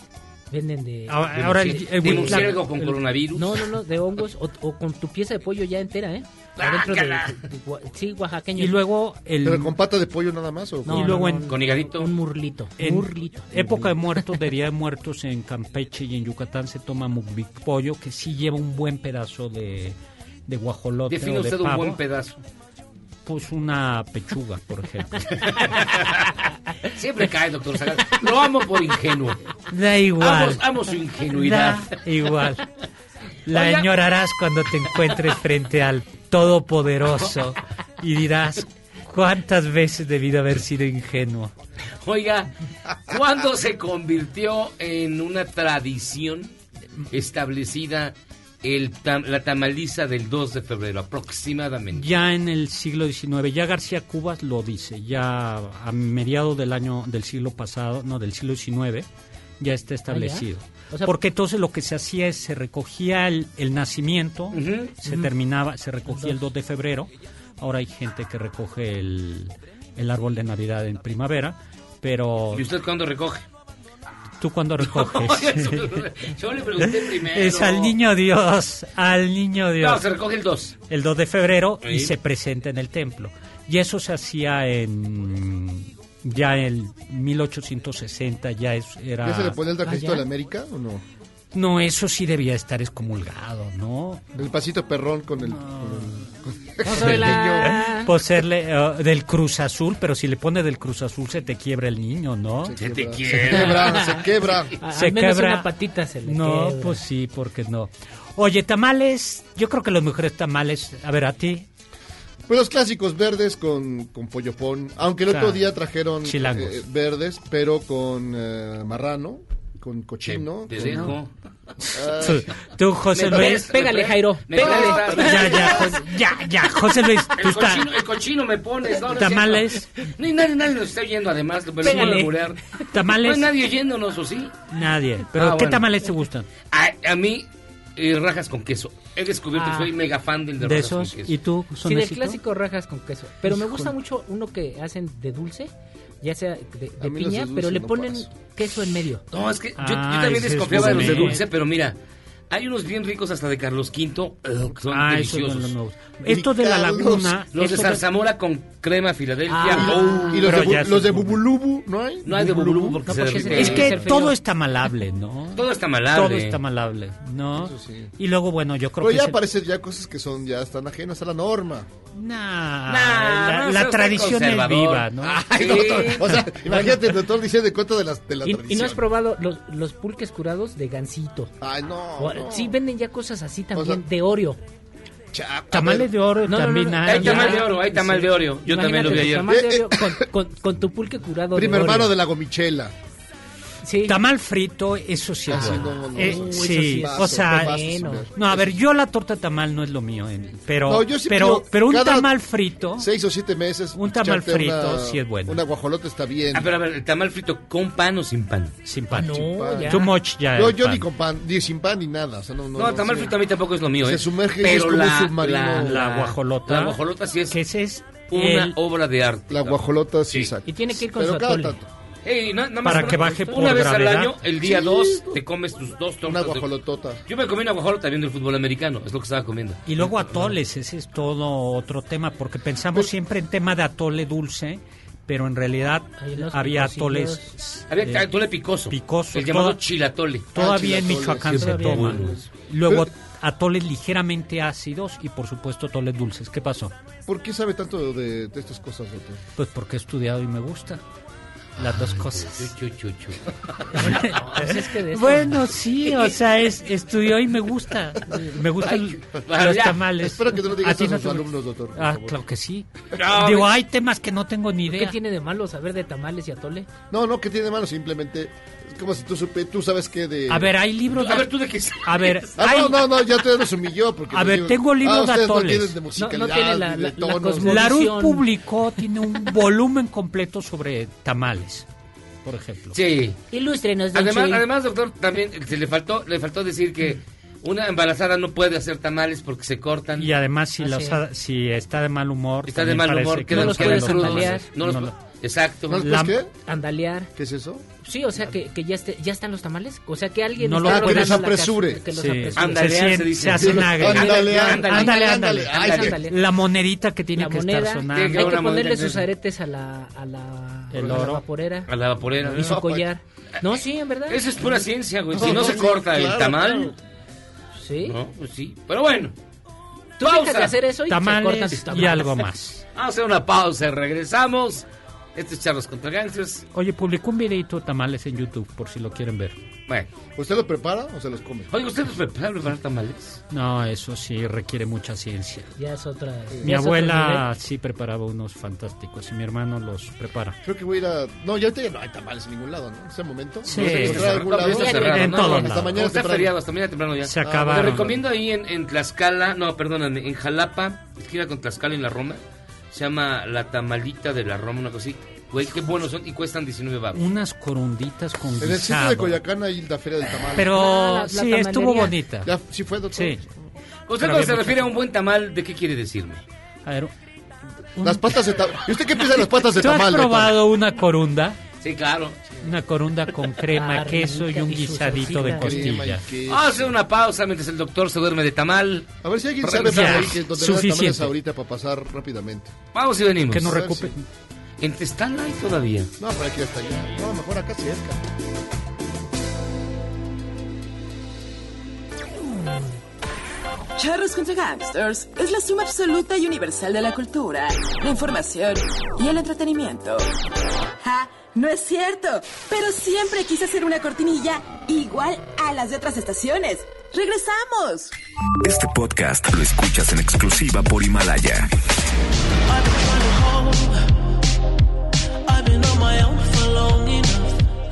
venden de... Ahora- de ahora el- el de murciélago con el- coronavirus. No, no, no, de hongos o, o con tu pieza de pollo ya entera, ¿eh? Adentro de, de sí, oaxaqueño. Y luego el ¿Pero con pata de pollo nada más? O No, y no, luego no, en, Con higadito. un murlito, en murlito. época de muertos, de Día de Muertos en Campeche y en Yucatán se toma mukbik pollo que sí lleva un buen pedazo de, de guajolote Define o de usted un buen pedazo. Pues una pechuga, por ejemplo. Siempre cae, doctor Zagal. Lo amo por ingenuo. Da igual. Amo, amo su ingenuidad. Da igual. La Oiga. añorarás cuando te encuentres frente al Todopoderoso y dirás cuántas veces debido haber sido ingenuo. Oiga, ¿cuándo se convirtió en una tradición establecida el tam- la tamaliza del 2 de febrero aproximadamente? Ya en el siglo XIX, ya García Cubas lo dice, ya a mediados del año del siglo pasado, no, del siglo XIX, ya está establecido. O sea- Porque entonces lo que se hacía es se recogía el, el nacimiento, se terminaba, se recogía el 2 de febrero. Ahora hay gente que recoge el, el árbol de Navidad en primavera, pero ¿Y usted cuándo recoge? Tú cuando recoges. Yo le pregunté primero. es al niño Dios, al niño Dios. No, se recoge el 2. el 2 de febrero y Sí. se presenta en el templo. Y eso se hacía en ya en 1860 ya es, era ¿Ya se le pone el trajecito Ah, de la América o no? No, eso sí debía estar excomulgado, ¿no? El pasito perrón con el... con el- con- niño. Poseerle eh, del Cruz Azul, pero si le pone del Cruz Azul se te quiebra el niño, ¿no? Se te Se quiere. quebra, se quebra. A- se al menos quebra. una patita se le No, quebra. pues sí, porque no. Oye, tamales, yo creo que los mejores tamales, a ver, a ti, Pues los clásicos verdes con, con pollopón. Aunque el otro día trajeron eh, verdes, pero con eh, marrano con cochino. Te dejo. Tú, José Luis. Pégale, Jairo. Pégale. Ya, ya, ya, ya, José Luis. Tú estás. El cochino me pones. No, Tamales. No, nadie, nadie nos está oyendo, además. Pégale. Tamales. No hay nadie oyéndonos, ¿o sí? Nadie. Ah, ¿Pero qué tamales te gustan? A, mí, eh, rajas con queso. He descubierto que ah. soy mega fan del de, rajas con queso. ¿Y tú, Sí, del clásico rajas con queso. Pero me gusta mucho uno que hacen de dulce ya sea de, piña, pero le ponen queso en medio. No, es que yo, yo también desconfiaba de los de dulce, pero mira, hay unos bien ricos hasta de Carlos V, que son ah, deliciosos. Eso. Esto de la laguna. Los de zarzamora con crema Filadelfia. Ah, oh, y los de, los Bubulubu, ¿no hay? No hay de Bubulubu. Pues, es que todo está malable, ¿no? todo está malable. Todo está malable, ¿no? Eso sí. Y luego, bueno, yo creo que... Pero ya aparecen ya cosas que son ya están ajenas a la norma. Nah, nah la, tradición es viva, ¿no? Ay, sí. o sea, imagínate, el doctor dice de cuento de, las, de la tradición. Y no has probado los, los pulques curados de gansito. Ay, no. Sí, venden ya cosas así también, de Oreo. Tamales de oro no, también. No, no, hay tamal de oro, hay tamal sí. de oro. Yo Imagínate, también lo vi ayer. Tamal de con, con, con, tu pulque curado. Primer de hermano de la gomichela. Sí. Tamal frito, eso sí. Es bueno. no, eh, sí, o sea, no. a ver, yo la torta tamal no es lo mío, pero pero pero un tamal frito, seis o siete meses, un tamal frito una, sí es bueno. Una guajolota está bien. Ah, pero a ver, el tamal frito con pan o sin pan? Sin pan. Ah, Too much ya. No, yo ni con pan, ni sin pan ni nada, no tamal frito a mí tampoco es lo mío, Se ¿eh? sumerge pero es como la, submarino. La, guajolota. La guajolota sí es. ¿Qué es? es una obra de arte. La guajolota sí, sí. Y tiene que ir con Hey, para que baje por Una vez al año, el día 2, sí. te comes tus dos tortas. Una guajolotota. De... Yo me comí una guajolota viendo el fútbol americano, es lo que estaba comiendo. Y luego atoles, ese es todo otro tema, porque pensamos pues... siempre en tema de atole dulce, pero en realidad había atoles. Había eh, atole picoso. Picoso. El toda, llamado chilatole. Todavía ah, chilatole, en Michoacán se toma. Luego atoles ligeramente ácidos y por supuesto atoles dulces. ¿Qué pasó? ¿Por qué sabe tanto de, de estas cosas, doctor? Pues porque he estudiado y me gusta las dos cosas. bueno, sí, o sea, es, estudió y me gusta. Me gustan los tamales. Espero que tú no digas a, sus alumnos, doctor. Ah, claro que sí. Digo, hay temas que no tengo ni idea. ¿Qué tiene de malo saber de tamales y atole? No, no, ¿qué tiene de malo? Simplemente ¿Cómo si tú, tú sabes qué de...? A ver, hay libros... De... A ver, ¿tú de qué? A ver... Ah, hay... No, no, no, ya te resumí yo. Porque a ver, digo, tengo libros ah, de atoles. No, no, no tiene la, la, la Larus publicó, tiene un volumen completo sobre tamales por ejemplo. Sí. Ilústrenos, además, además, doctor, también se le faltó, le faltó decir que mm. una embarazada no puede hacer tamales porque se cortan. Y además, si, ah, la sí. si está de mal humor. Está de mal humor, que no los puede no, los, no, Exacto. ¿No la, qué? Andalear. ¿Qué es eso? Sí, o sea, que, ya, están los tamales. O sea, que alguien... No lo que los apresure. Que los sí. se, dice. se hace una... Andalear. Andale, andale, andale. La monedita que tiene la que moneda, Hay que ponerle sus aretes a la, a la, El oro. A la vaporera. A la vaporera. Y su pues. collar. No, sí, en verdad. Eso es pura ciencia, güey. Si no, se corta el tamal... Sí. No, pues sí. Pero bueno. Tú pausa. dejas hacer eso y Tamales cortas y algo más. Vamos a hacer una pausa, regresamos. Estos charlos contra gangsters. Oye, publicó un videito tamales en YouTube, por si lo quieren ver. Bueno. ¿Usted los prepara o se los come? Oye, ¿usted los prepara preparar tamales? No, eso sí requiere mucha ciencia. Ya es otra. Mi abuela sí preparaba unos fantásticos y mi hermano los prepara. Creo que voy a ir a. No, ya ahorita ya no hay tamales en ningún lado, ¿no? En ese momento. Sí, en no, todo. Hasta mañana. Está hasta mañana temprano ya. Se ah, acaba. Te recomiendo ahí en, en Tlaxcala, no, perdóname, en Jalapa, esquina con Tlaxcala en la Roma. Se llama La Tamalita de la Roma, una cosa así. Güey, qué buenos son y cuestan 19 baros. Unas corunditas con guisado. En el centro de Coyacán hay la feria del tamal. Pero sí, estuvo bonita. La, sí fue, doctor. Sí. ¿Usted cuando se refiere a un buen tamal, de qué quiere decirme? A ver... Las patas de tamal. ¿Y usted qué piensa de las patas de tamal? ¿Has probado una corunda? Sí, claro. Una corunda con crema, queso y un guisadito de costilla. Hace una pausa mientras el doctor se duerme de tamal. A ver si alguien sabe por ahí donde tamales ahorita para pasar rápidamente. Vamos y venimos. Que nos ah, recupe. Si... ¿Están ahí todavía? No, por aquí hasta allá. No, mejor acá cerca. Charros contra Gangsters es la suma absoluta y universal de la cultura, la información y el entretenimiento. Ja no es cierto, pero siempre quise hacer una cortinilla igual a las de otras estaciones. ¡Regresamos! Este podcast lo escuchas en exclusiva por Himalaya.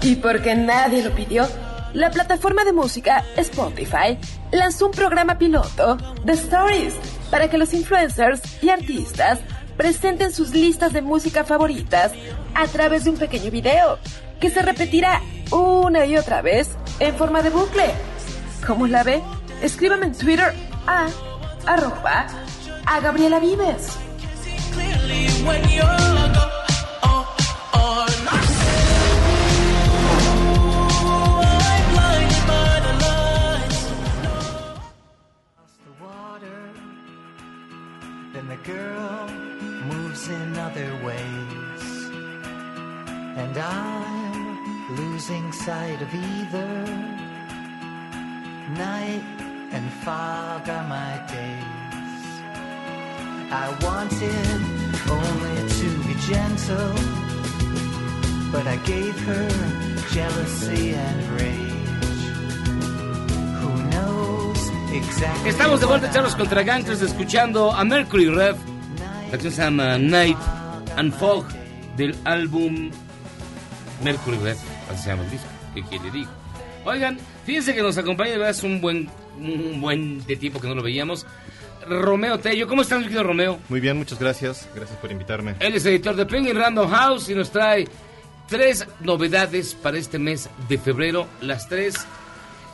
Y porque nadie lo pidió, la plataforma de música Spotify lanzó un programa piloto, The Stories, para que los influencers y artistas presenten sus listas de música favoritas a través de un pequeño video que se repetirá una y otra vez en forma de bucle. ¿Cómo la ve? Escríbame en Twitter a arroba a Gabriela Vives. when you're gone. I'm and I'm losing sight of either. Night and fog are my days. I wanted only to be gentle, but I gave her jealousy and rage. Who knows exactly? Estamos de vuelta, Charlos contra Gangsters, escuchando a Mercury Rev. La canción se llama Night and Fog del álbum Mercury Rev. Así se llama el disco. ¿Qué quiere digo? Oigan, fíjense que nos acompaña, de verdad, es un buen, un buen de tiempo que no lo veíamos. Romeo Tello, ¿cómo estás, mi querido Romeo? Muy bien, muchas gracias. Gracias por invitarme. Él es editor de Penguin Random House y nos trae tres novedades para este mes de febrero. Las tres,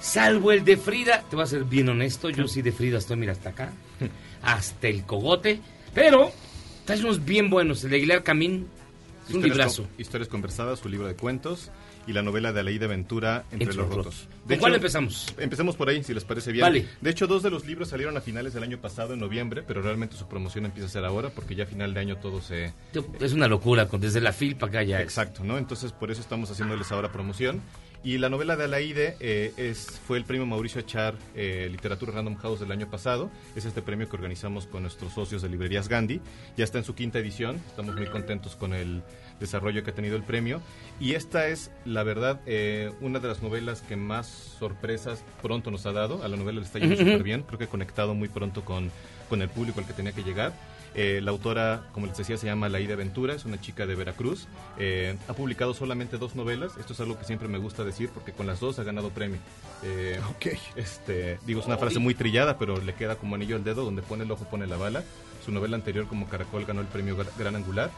salvo el de Frida. Te voy a ser bien honesto, yo sí de Frida estoy, mira, hasta acá. Hasta el cogote. Pero, traes unos bien buenos. El de Aguilar Camín un Historias con- Historias conversadas, su libro de cuentos y la novela de Alaí de Ventura, Entre, Entre los rotos. rotos. De ¿Con cuál empezamos? Empecemos por ahí, si les parece bien. Vale. De hecho, dos de los libros salieron a finales del año pasado, en noviembre, pero realmente su promoción empieza a ser ahora, porque ya a final de año todo se... Es una locura, con- desde la fil para acá ya. Exacto, ¿no? Entonces, por eso estamos haciéndoles ahora promoción. Y la novela de Alaide eh, es, fue el premio Mauricio Achar eh, Literatura Random House del año pasado. Es este premio que organizamos con nuestros socios de Librerías Gandhi. Ya está en su quinta edición. Estamos muy contentos con el desarrollo que ha tenido el premio. Y esta es, la verdad, eh, una de las novelas que más sorpresas pronto nos ha dado. A la novela le está yendo Ujú, ujú. súper bien. Creo que ha conectado muy pronto con, con el público al que tenía que llegar. Eh, la autora, como les decía, se llama Laida Ventura, es una chica de Veracruz. Eh, ha publicado solamente dos novelas. Esto es algo que siempre me gusta decir porque con las dos ha ganado premio. Eh, este, digo, es una frase muy trillada, pero le queda como anillo al dedo, donde pone el ojo, pone la bala. Su novela anterior, como Caracol, ganó el premio Gra- Gran Angular.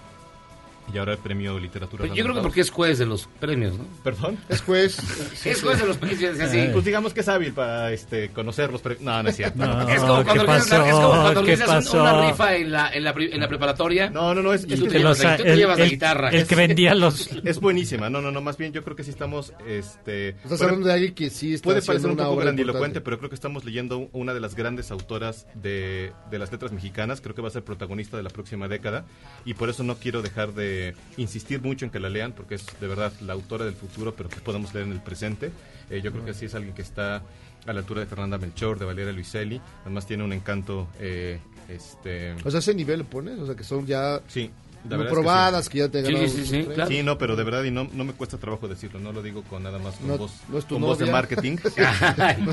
Y ahora el premio Literatura. Pero yo creo que porque es juez de los premios, ¿no? ¿Perdón? Es juez. Es juez de los premios, así. Pues digamos que es hábil para este, conocer los premios. No, no es cierto. No, es como cuando organizas, es como cuando organizas una rifa en la, en la, en la preparatoria. No, no, no, es, y es tú que te llevas, la, tú te llevas la guitarra. Es buenísima, no, no, no, más bien yo creo que sí estamos, este... Estás bueno, hablando de alguien que sí está Puede haciendo parecer un una poco grandilocuente, importante. pero creo que estamos leyendo una de las grandes autoras de, de las letras mexicanas, creo que va a ser protagonista de la próxima década, y por eso no quiero dejar de insistir mucho en que la lean, porque es de verdad la autora del futuro, pero que podemos leer en el presente. Eh, yo creo que sí es alguien que está a la altura de Fernanda Melchor, de Valeria Luiselli, además tiene un encanto... eh, este... O sea, ese nivel lo pones, o sea, que son ya Sí. Verdad es que probadas, sí. que ya te ganaron un premio. Sí, no, pero de verdad, y no, no me cuesta trabajo decirlo, no lo digo con nada más con No- voz, no es tu con voz de marketing.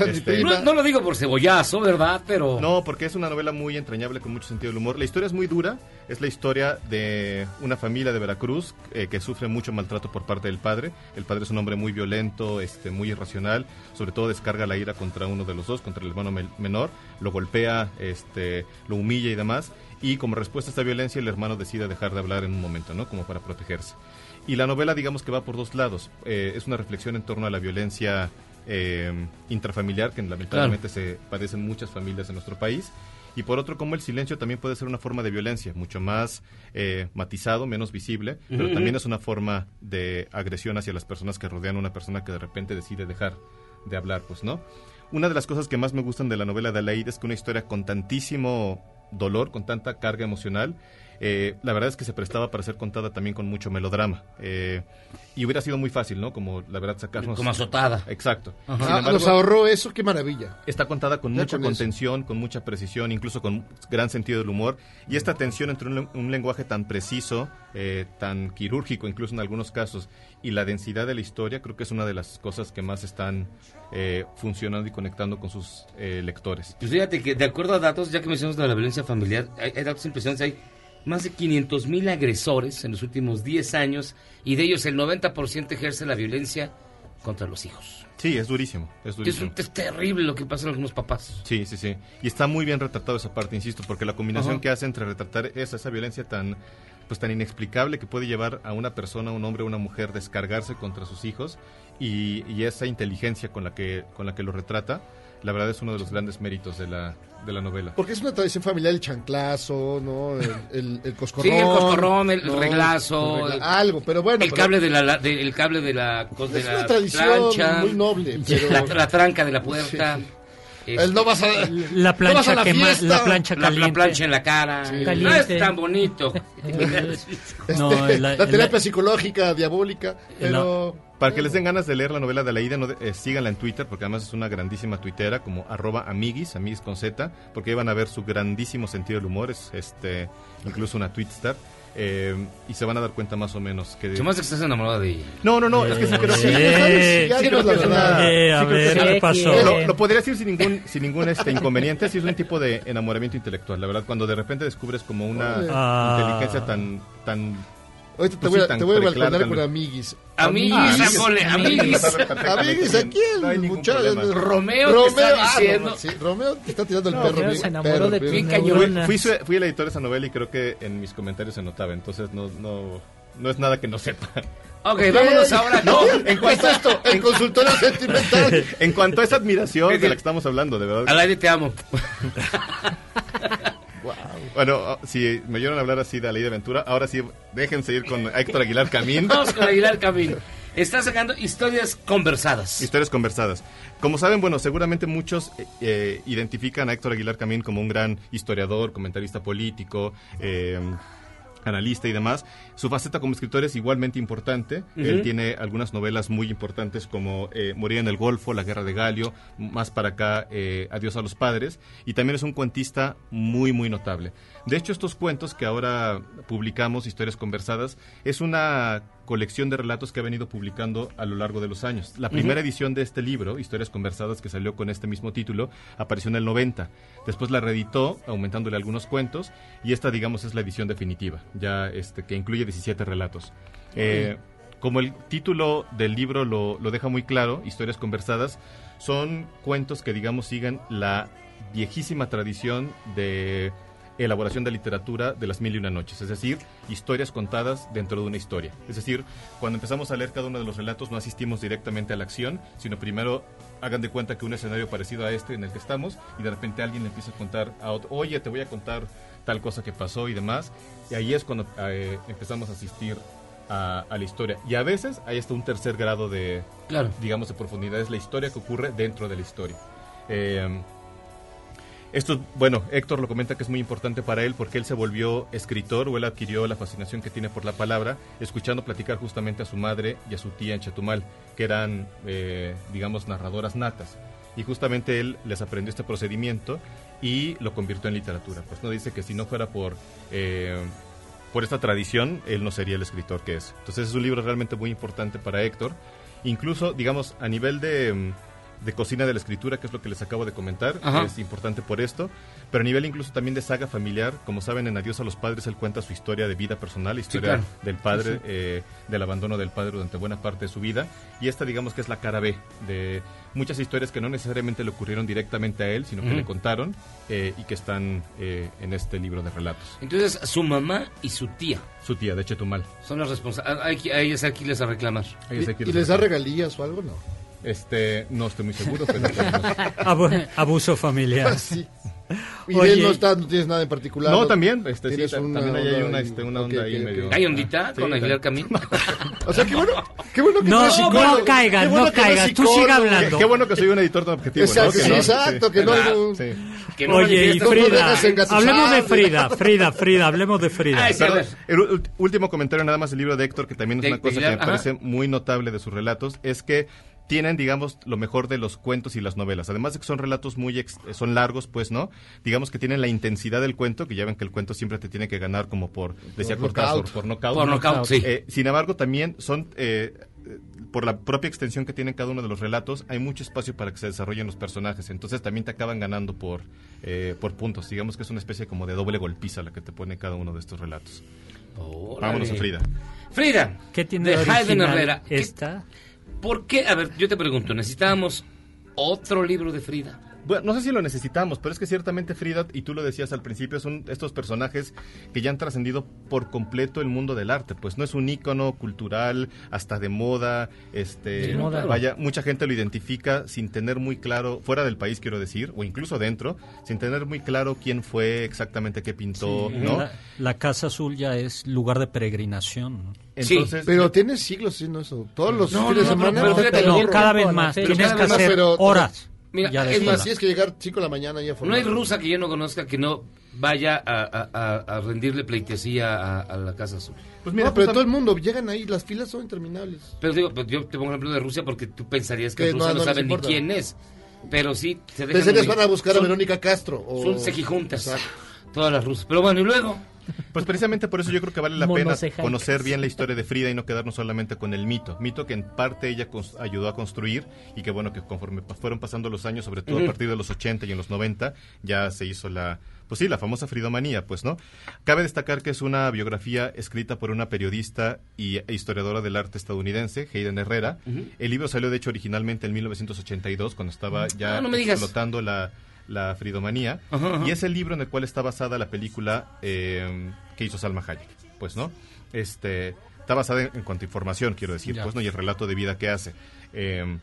Este, no, no lo digo por cebollazo, ¿verdad? Pero... no, porque es una novela muy entrañable con mucho sentido del humor. La historia es muy dura, es la historia de una familia de Veracruz eh, que sufre mucho maltrato por parte del padre. El padre es un hombre muy violento, este, muy irracional, sobre todo descarga la ira contra uno de los dos, contra el hermano menor, lo golpea, este, lo humilla y demás. Y como respuesta a esta violencia, el hermano decide dejar de hablar en un momento, ¿no? Como para protegerse. Y la novela, digamos que va por dos lados. Eh, es una reflexión en torno a la violencia eh, intrafamiliar que lamentablemente se padecen muchas familias en nuestro país. Y por otro, como el silencio también puede ser una forma de violencia, mucho más eh, matizado, menos visible, pero también es una forma de agresión hacia las personas que rodean a una persona que de repente decide dejar de hablar, pues, ¿no? Una de las cosas que más me gustan de la novela de Alaid es que una historia con tantísimo dolor, con tanta carga emocional, eh, la verdad es que se prestaba para ser contada también con mucho melodrama. Eh, y hubiera sido muy fácil, ¿no? Como la verdad sacarnos... Como azotada. Exacto. Ah, embargo, nos ahorró eso, qué maravilla. Está contada con Ya mucha con eso. contención, con mucha precisión, incluso con gran sentido del humor. Y esta tensión entre un, len- un lenguaje tan preciso, eh, tan quirúrgico incluso en algunos casos, y la densidad de la historia, creo que es una de las cosas que más están eh, funcionando y conectando con sus eh, lectores. Pues fíjate que de acuerdo a datos, ya que mencionamos de la violencia familiar, hay, hay datos impresionantes, hay más de 500 mil agresores en los últimos 10 años y de ellos el 90% ejerce la violencia contra los hijos. Sí, es durísimo, es Es, durísimo. es terrible lo que pasa en algunos papás. Sí, sí, sí. Y está muy bien retratado esa parte, insisto, porque la combinación Ajá. que hace entre retratar esa, esa violencia tan pues tan inexplicable que puede llevar a una persona, un hombre o una mujer descargarse contra sus hijos y, y esa inteligencia con la que con la que lo retrata, la verdad es uno de los grandes méritos de la de la novela. Porque es una tradición familiar el chanclazo, ¿no? El, el, el coscorrón. Sí, el coscorrón, el ¿no? reglazo, El regla- el- algo, pero bueno. el pero- cable de la, la- de- el cable de la, de Es la una tradición plancha, muy noble, pero- la, la tranca de la puerta. El no vas a- La no plancha la quema- fiesta. la plancha la, la caliente. plancha en la cara. Sí. No es Caliente. tan bonito. No, Este, la- la, terapia la- psicológica, diabólica, pero... Para que les den ganas de leer la novela de la ida, no de- eh, síganla en Twitter, porque además es una grandísima tuitera, como arroba amiguis, amiguis con Z, porque ahí van a ver su grandísimo sentido del humor, es este, incluso una twitstar, eh, y se van a dar cuenta más o menos que... Que estás enamorado de ella. No, no, no, es que sí creo que... Eh, sí, sí, creo que es una- Eh, a sí creo que ver, es una- ¿qué pasó? Lo, lo podría decir sin ningún, sin ningún este, inconveniente, si es un tipo de enamoramiento intelectual, la verdad, cuando de repente descubres como una Ah. inteligencia tan... tan Ahorita te pues voy sí, a, te voy a balconar con amiguis. Amiguis, Amiguis. Amiguis. Amiguis, aquí el muchacho. Romeo te está ah, diciendo- Romeo, sí, Romeo te está tirando el No, perro. Romeo se enamoró Perro, de ti, Fui, Cañona. fui, fui el editor de esa novela y creo que en mis comentarios se notaba, entonces no, no, no es nada que no sepa. Ok, vámonos ahora. No, en cuanto a esto, El consultorio sentimental. en cuanto a esa admiración de la que estamos hablando, de verdad. Al aire te amo. Bueno, oh, si me oyeron hablar así de la ley de aventura, ahora sí, déjense ir con Héctor Aguilar Camín. Vamos con Aguilar Camino. Está sacando historias conversadas. Historias conversadas. Como saben, bueno, seguramente muchos eh, eh, identifican a Héctor Aguilar Camín como un gran historiador, comentarista político, eh, analista y demás. Su faceta como escritor es igualmente importante. Él tiene algunas novelas muy importantes como eh, Morir en el Golfo, La Guerra de Galio, más para acá, eh, Adiós a los Padres. Y también es un cuentista muy, muy notable. De hecho, estos cuentos que ahora publicamos, Historias Conversadas, es una colección de relatos que ha venido publicando a lo largo de los años. La primera edición de este libro, Historias Conversadas, que salió con este mismo título, apareció en el 90. Después la reeditó, aumentándole algunos cuentos, y esta, digamos, es la edición definitiva, ya este, que incluye 17 relatos. Eh, como el título del libro lo, lo deja muy claro, Historias Conversadas, son cuentos que, digamos, siguen la viejísima tradición de elaboración de literatura de las mil y una noches, es decir, historias contadas dentro de una historia. Es decir, cuando empezamos a leer cada uno de los relatos no asistimos directamente a la acción, sino primero hagan de cuenta que un escenario parecido a este en el que estamos y de repente alguien le empieza a contar a otro, oye, te voy a contar tal cosa que pasó y demás, y ahí es cuando eh, empezamos a asistir a, a la historia. Y a veces hay hasta un tercer grado de, Claro. digamos, de profundidad, es la historia que ocurre dentro de la historia. Eh, esto, bueno, Héctor lo comenta que es muy importante para él porque él se volvió escritor o él adquirió la fascinación que tiene por la palabra, escuchando platicar justamente a su madre y a su tía en Chetumal, que eran, eh, digamos, narradoras natas. Y justamente él les aprendió este procedimiento y lo convirtió en literatura. Pues no dice que si no fuera por, eh, por esta tradición, él no sería el escritor que es. Entonces es un libro realmente muy importante para Héctor. Incluso, digamos, a nivel de, mm, de cocina de la escritura, que es lo que les acabo de comentar, Ajá. es importante por esto, pero a nivel incluso también de saga familiar, como saben, en Adiós a los Padres él cuenta su historia de vida personal, historia claro. del padre, Sí, sí. eh, del abandono del padre durante buena parte de su vida, y esta digamos que es la cara B de muchas historias que no necesariamente le ocurrieron directamente a él, sino que le contaron eh, y que están eh, en este libro de relatos. Entonces, su mamá y su tía Su tía, de Chetumal. son las responsables. Hay, que- hay es aquí les a reclamar. ¿Y les da regalías o algo? No. Este, no estoy muy seguro, pero... Abu- abuso familiar. Sí. Y Oye, él no, está, no tienes nada en particular. No, también, este, sí, también hay una, este, una onda ahí ok, medio-. ¿Hay ondita Sí, con Aguilar. Camín? O sea, qué bueno, qué bueno que No, no, es no psicólogo. caigas, bueno no que caigas, tú psicólogo. sigue hablando. Qué, qué bueno que soy un editor tan objetivo, Exacto, ¿no? sí, no- exacto, que no Sí. Que no Oye, y Frida, hablemos de Frida, Frida, Frida, hablemos de Frida. Ay, sí, a Perdón, el último comentario nada más del libro de Héctor, que también es De- una de cosa que me parece muy notable de sus relatos, es que tienen, digamos, lo mejor de los cuentos y las novelas. Además de que son relatos muy, ex- eh, son largos, pues, ¿no? Digamos que tienen la intensidad del cuento, que ya ven que el cuento siempre te tiene que ganar como por, decía Por Cortázar, por nocaut. Por nocaut, sí. Eh, sin embargo, también son, eh, eh, por la propia extensión que tienen cada uno de los relatos, hay mucho espacio para que se desarrollen los personajes. Entonces también te acaban ganando por, eh, por puntos. Digamos que es una especie como de doble golpiza la que te pone cada uno de estos relatos. Órale. Vámonos a Frida. Frida. ¿Qué tiene de Jaime Herrera. ¿Qué- esta? ¿Por qué? A ver, yo te pregunto, ¿necesitábamos otro libro de Frida? Bueno, no sé si lo necesitamos, pero es que ciertamente Frida, y tú lo decías al principio, son estos personajes que ya han trascendido por completo el mundo del arte. Pues no es un ícono cultural, hasta de moda. Este, De moda. Vaya, mucha gente lo identifica sin tener muy claro, fuera del país quiero decir, o incluso dentro, sin tener muy claro quién fue exactamente qué pintó, Sí, ¿no? la, la Casa Azul ya es lugar de peregrinación. ¿no? Entonces, Pero tiene siglos haciendo eso. Todos los No, fines no, de semana. pero- pero cada vez más. Pero Tienes que hacer horas. Mira, Ya es más, Sí, es que llegar 5 de la mañana ya No hay rusa que yo no conozca que no vaya a, a- a- a rendirle pleitesía a, a la Casa Azul. Pues no, pero todo el mundo, llegan ahí, las filas son interminables. Pero digo, pues yo te pongo el ejemplo de Rusia porque tú pensarías que Que en no- Rusia no, no saben ni quién es. Pero sí, se dejan Pensarías van a buscar a Verónica Castro. O... Son sejijuntas. Todas las rusas. Pero bueno, y luego. Pues precisamente por eso yo creo que vale la pena conocer bien la historia de Frida y no quedarnos solamente con el mito. Mito que en parte ella ayudó a construir y que bueno, que conforme fueron pasando los años, sobre todo a partir de los 80 y en los 90, ya se hizo la, pues sí, la famosa fridomanía, pues, ¿no? Cabe destacar que es una biografía escrita por una periodista y e historiadora del arte estadounidense, Hayden Herrera. El libro salió de hecho originalmente en 1982, cuando estaba ya Ah, no explotando la, la fridomanía. Ajá, ajá. Y es el libro en el cual está basada la película eh, que hizo Salma Hayek, pues, ¿no? Este, está basada en, en cuanto a información, quiero decir, Ya. pues, ¿no? Y el relato de vida que hace. Eh,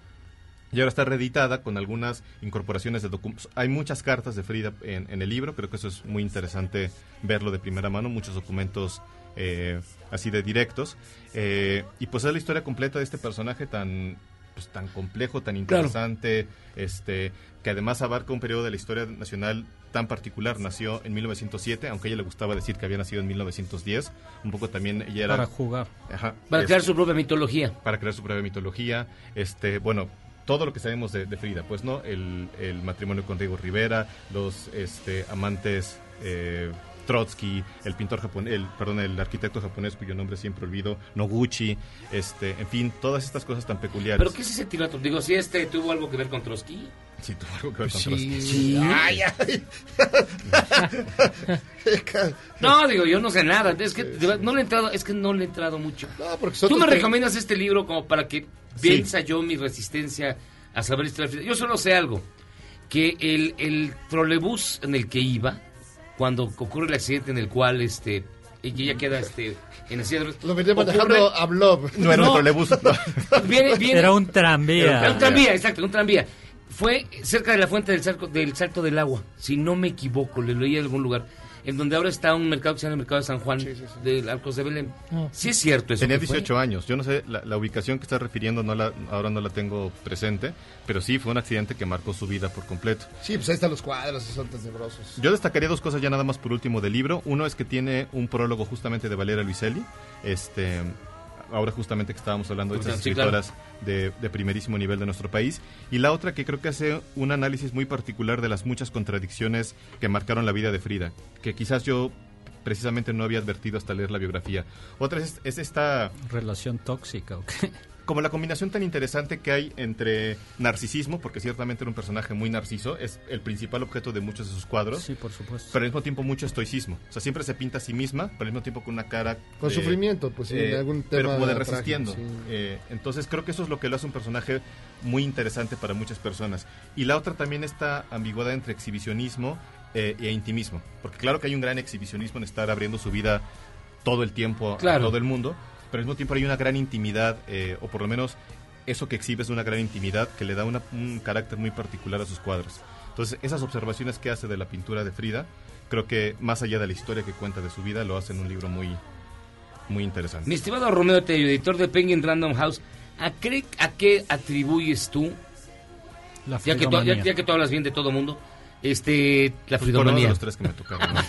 y ahora está reeditada con algunas incorporaciones de documentos. Hay muchas cartas de Frida en, en el libro, creo que eso es muy interesante verlo de primera mano, muchos documentos eh, así de directos. Eh, y pues es la historia completa de este personaje tan, pues, tan complejo, tan interesante, este, que además abarca un periodo de la historia nacional tan particular. Nació en 1907, aunque a ella le gustaba decir que había nacido en 1910. Un poco también ella era... Para jugar. Ajá, Para crear este, su propia mitología. para crear su propia mitología. Este, bueno, todo lo que sabemos de, de Frida, pues, ¿no? El, el matrimonio con Diego Rivera, los este, amantes eh, Trotsky, el pintor japonés, el, perdón, el arquitecto japonés cuyo nombre siempre olvido, Noguchi, este, en fin, todas estas cosas tan peculiares. ¿Pero qué es ese tirato? Digo, si este tuvo algo que ver con Trotsky. Sí, tuvo algo que ver con Sí. Trotsky. Sí. Ay, ay. No, digo, yo no sé nada. Es que no le he entrado, es que no le he entrado mucho. porque Tú me recomiendas este libro como para que Sí. piensa yo mi resistencia a saber historia. Yo solo sé algo, que el, el trolebús en el que iba, cuando ocurre el accidente en el cual este y ella queda este en la silla de ruedas, Lo venía manejando a Blob. No era un trolebús. Viene- viene- Era un tranvía. Era un tranvía, exacto, un tranvía. Fue cerca de la fuente del salto del, salto del agua, si no me equivoco, le leí en algún lugar, en donde ahora está un mercado que se llama el Mercado de San Juan, del Arcos de Belén. Ah. Sí es cierto eso. Tenía que fue. 18 años. Yo no sé, la, la ubicación que estás refiriendo no la, ahora no la tengo presente, pero sí fue un accidente que marcó su vida por completo. Sí, pues ahí están los cuadros, son tenebrosos. Yo destacaría dos cosas ya nada más por último del libro. Uno es que tiene un prólogo justamente de Valeria Luiselli. Este, ahora justamente que estábamos hablando de estas Sí, claro. escritoras de, de primerísimo nivel de nuestro país. Y la otra que creo que hace un análisis muy particular de las muchas contradicciones que marcaron la vida de Frida, que quizás yo precisamente no había advertido hasta leer la biografía. Otra es, es esta... Relación tóxica, ¿o qué? Como la combinación tan interesante que hay entre narcisismo, porque ciertamente era un personaje muy narciso, es el principal objeto de muchos de sus cuadros. Sí, por supuesto. Pero al mismo tiempo mucho estoicismo. O sea, siempre se pinta a sí misma, pero al mismo tiempo con una cara... Con sufrimiento, pues sí, de algún Pero tema como de resistiendo. sí. Eh, entonces creo que eso es lo que lo hace un personaje muy interesante para muchas personas. Y la otra también esta ambigüedad entre exhibicionismo eh, e intimismo. Porque claro que hay un gran exhibicionismo en estar abriendo su vida todo el tiempo Claro. a todo el mundo, pero al mismo tiempo hay una gran intimidad, eh, o por lo menos eso que exhibe es una gran intimidad que le da una- un carácter muy particular a sus cuadros. Entonces, esas observaciones que hace de la pintura de Frida, creo que más allá de la historia que cuenta de su vida, lo hace en un libro muy, muy interesante. Mi estimado Romeo Tello, editor de Penguin Random House, ¿a qué, a qué atribuyes tú, La ya que, tú, ya, ya que tú hablas bien de todo mundo, este, la Pues, fridomanía? los tres que me tocaron. ¿no?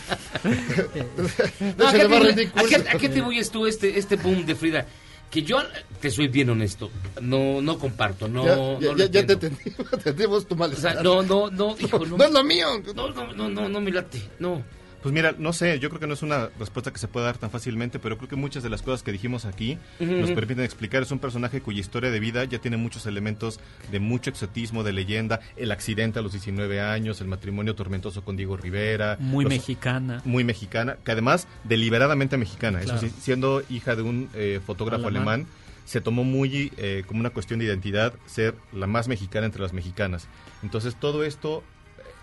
No, ¿a, qué va a qué- a qué atribuyes tú este, este boom de Frida? Que yo, te soy bien honesto, no, no comparto, no... ya no ya, lo ya, ya te entendimos, tu O malestar. sea, no, no, no, hijo, no. No es lo mío. No, no, no, no, no me late, no. Pues mira, no sé, yo creo que no es una respuesta que se pueda dar tan fácilmente, pero creo que muchas de las cosas que dijimos aquí nos permiten explicar. Es un personaje cuya historia de vida ya tiene muchos elementos de mucho exotismo, de leyenda, el accidente a los 19 años, el matrimonio tormentoso con Diego Rivera. Muy los- mexicana. Muy mexicana, que además deliberadamente mexicana, Claro. eso sí, siendo hija de un eh, fotógrafo Alemán. alemán. se tomó muy eh, como una cuestión de identidad ser la más mexicana entre las mexicanas. Entonces todo esto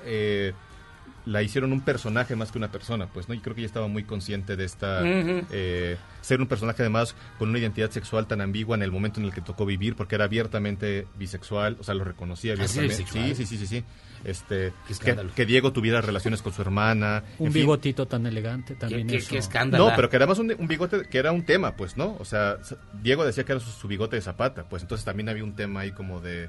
eh, la hicieron un personaje más que una persona, pues, ¿no? Y creo que ella estaba muy consciente de esta... Eh, ser un personaje además con una identidad sexual tan ambigua en el momento en el que tocó vivir, porque era abiertamente bisexual, o sea, lo reconocía ¿Ah, sí, abiertamente. sí, sí, sí, sí, sí. Este, que, escándalo. que Diego tuviera relaciones con su hermana. Un en fin. bigotito tan elegante también. qué- eso. qué escándalo. No, pero que era más un, un bigote que era un tema, pues, ¿no? O sea, Diego decía que era su, su bigote de zapata, pues entonces también había un tema ahí como de...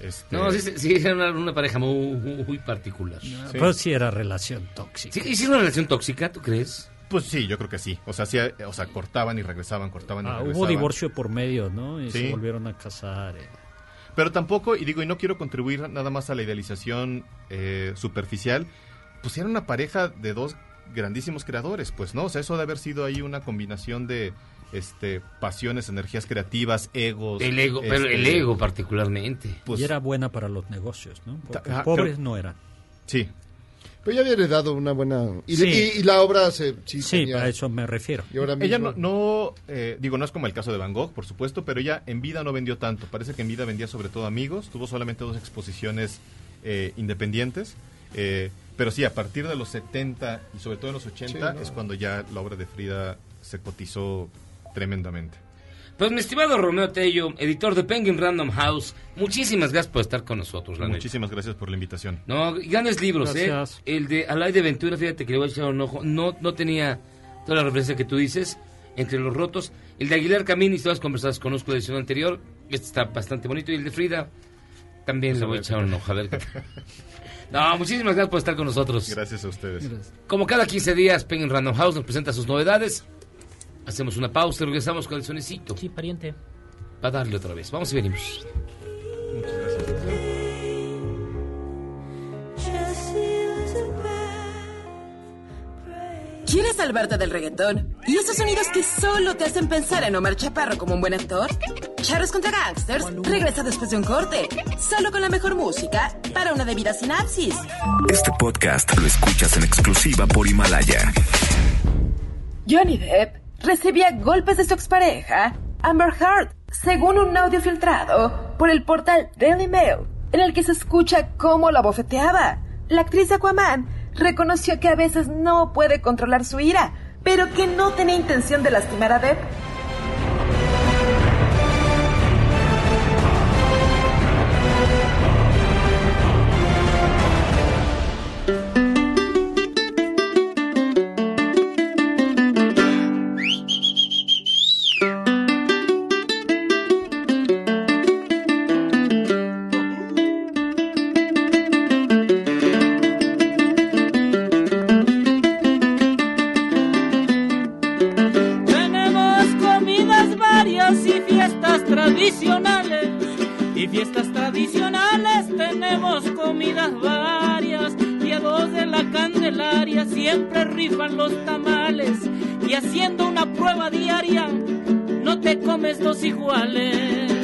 Este, No, sí, sí, sí, era una, una pareja muy, muy particular. Pero sí era relación tóxica. ¿Sí, ¿Hicieron una relación tóxica, tú crees? Pues sí, yo creo que sí. O sea, sí, o sea cortaban y regresaban, cortaban y Ah, regresaban. hubo divorcio por medio, ¿no? Y Sí. se volvieron a casar. eh. Pero tampoco, y digo, y no quiero contribuir nada más a la idealización eh, superficial, pues era una pareja de dos grandísimos creadores, pues, ¿no? O sea, eso de haber sido ahí una combinación de este pasiones, energías creativas, egos. El ego, pero este, el ego particularmente. Pues- y era buena para los negocios, ¿no? Porque Ta- pobres creo- no eran. Sí. Pero ya había heredado una buena... Y, Sí. y- y la obra se... Sí, Sí, tenía- a eso me refiero. Y ahora Ella mismo- no, no, eh, digo, no es como el caso de Van Gogh, por supuesto, pero ella en vida no vendió tanto. Parece que en vida vendía sobre todo amigos, tuvo solamente dos exposiciones eh, independientes. eh, pero sí, a partir de los 70 y sobre todo en los 80 Sí, no. es cuando ya la obra de Frida se cotizó tremendamente. Pues mi estimado Romeo Tello, editor de Penguin Random House, muchísimas gracias por estar con nosotros, la neta. Muchísimas gracias por la invitación. No, grandes libros, Gracias. ¿eh? El de Alay de Ventura, fíjate que le voy a echar un ojo. No, no tenía toda la referencia que tú dices, entre los rotos. El de Aguilar Camín, historias conversadas, conozco la edición anterior. Este está bastante bonito. Y el de Frida, también Pues le voy a echar un ojo. A ver qué. No, muchísimas gracias por estar con nosotros. Gracias a ustedes. Como cada 15 días, Penguin Random House nos presenta sus novedades. Hacemos una pausa y regresamos con el sonecito. Sí, pariente. Para darle otra vez. Vamos y venimos. ¿Quieres salvarte del reggaetón? ¿Y esos sonidos que solo te hacen pensar en Omar Chaparro como un buen actor? Charros contra Gangsters regresa después de un corte, solo con la mejor música para una debida sinapsis. Este podcast lo escuchas en exclusiva por Himalaya. Johnny Depp recibía golpes de su expareja, Amber Heard, según un audio filtrado por el portal Daily Mail, en el que se escucha cómo la bofeteaba. La actriz Aquaman reconoció que a veces no puede controlar su ira, pero que no tenía intención de lastimar a Depp. Y fiestas tradicionales tenemos comidas varias. Y a de la Candelaria siempre rifan los tamales. Y haciendo una prueba diaria, no te comes dos iguales.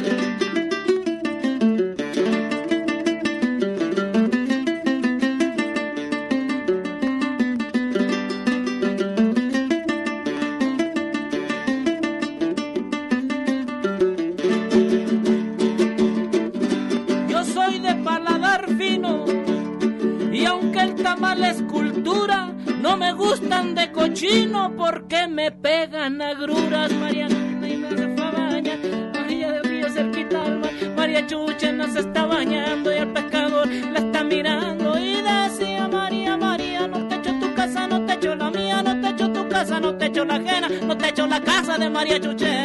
Agruras. María Nina y me hace fabaña, María del Río cerquita al mar, María Chuchena se está bañando y el pescador la está mirando y decía María, María, no te echo tu casa, no te echo la mía, no te echo tu casa, no te echo la ajena, no te echo la casa de María Chuchena.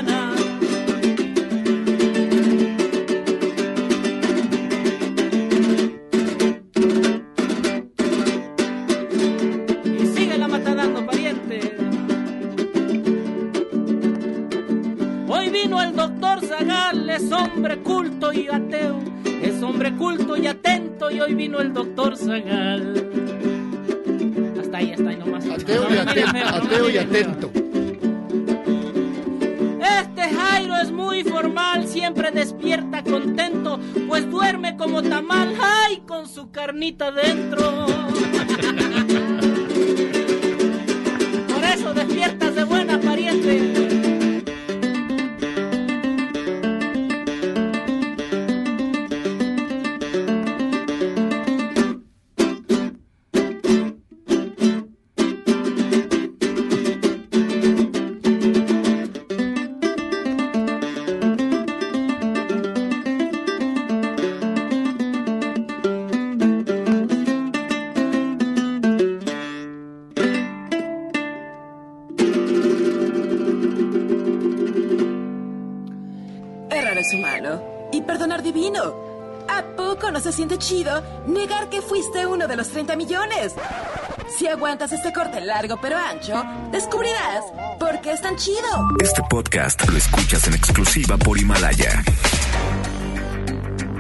Largo pero ancho, descubrirás por qué es tan chido. Este podcast lo escuchas en exclusiva por Himalaya.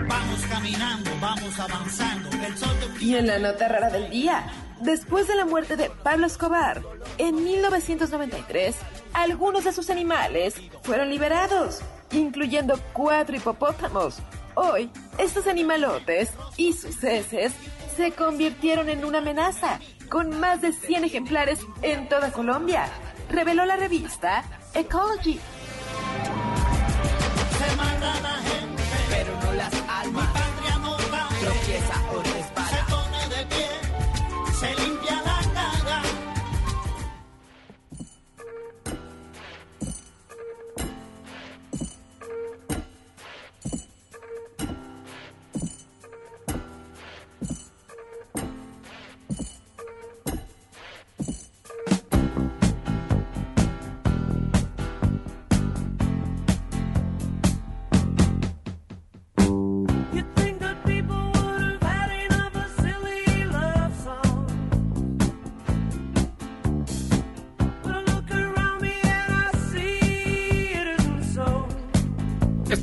Vamos caminando, vamos avanzando. El sol te Y en la nota rara del día, después de la muerte de Pablo Escobar, en 1993, algunos de sus animales fueron liberados, incluyendo cuatro hipopótamos. Hoy, estos animalotes y sus heces se convirtieron en una amenaza, con más de 100 ejemplares en toda Colombia, reveló la revista Ecology.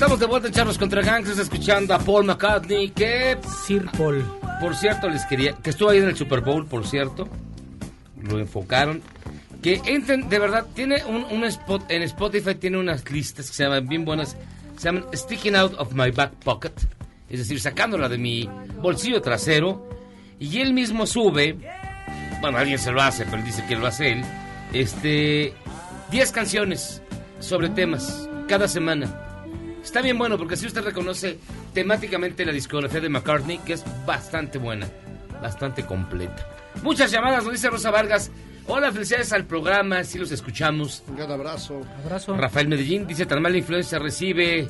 Estamos de vuelta en Charlos contra Gangsters escuchando a Paul McCartney, que... Sir Paul. Por cierto, les quería... Que estuvo ahí en el Super Bowl, por cierto. Lo enfocaron. Que entren, de verdad, tiene un, un spot... En Spotify tiene unas listas que se llaman bien buenas. Se llaman Sticking Out of My Back Pocket. Es decir, sacándola de mi bolsillo trasero. Y él mismo sube... Bueno, alguien se lo hace, pero dice que lo hace él. Este... 10 canciones sobre temas cada semana. Está bien bueno porque así usted reconoce temáticamente la discografía de McCartney, que es bastante buena, bastante completa. Muchas llamadas, nos dice Rosa Vargas. Hola, felicidades al programa, si los escuchamos. Un gran abrazo. Abrazo. Rafael Medellín dice, tan mala influencia recibe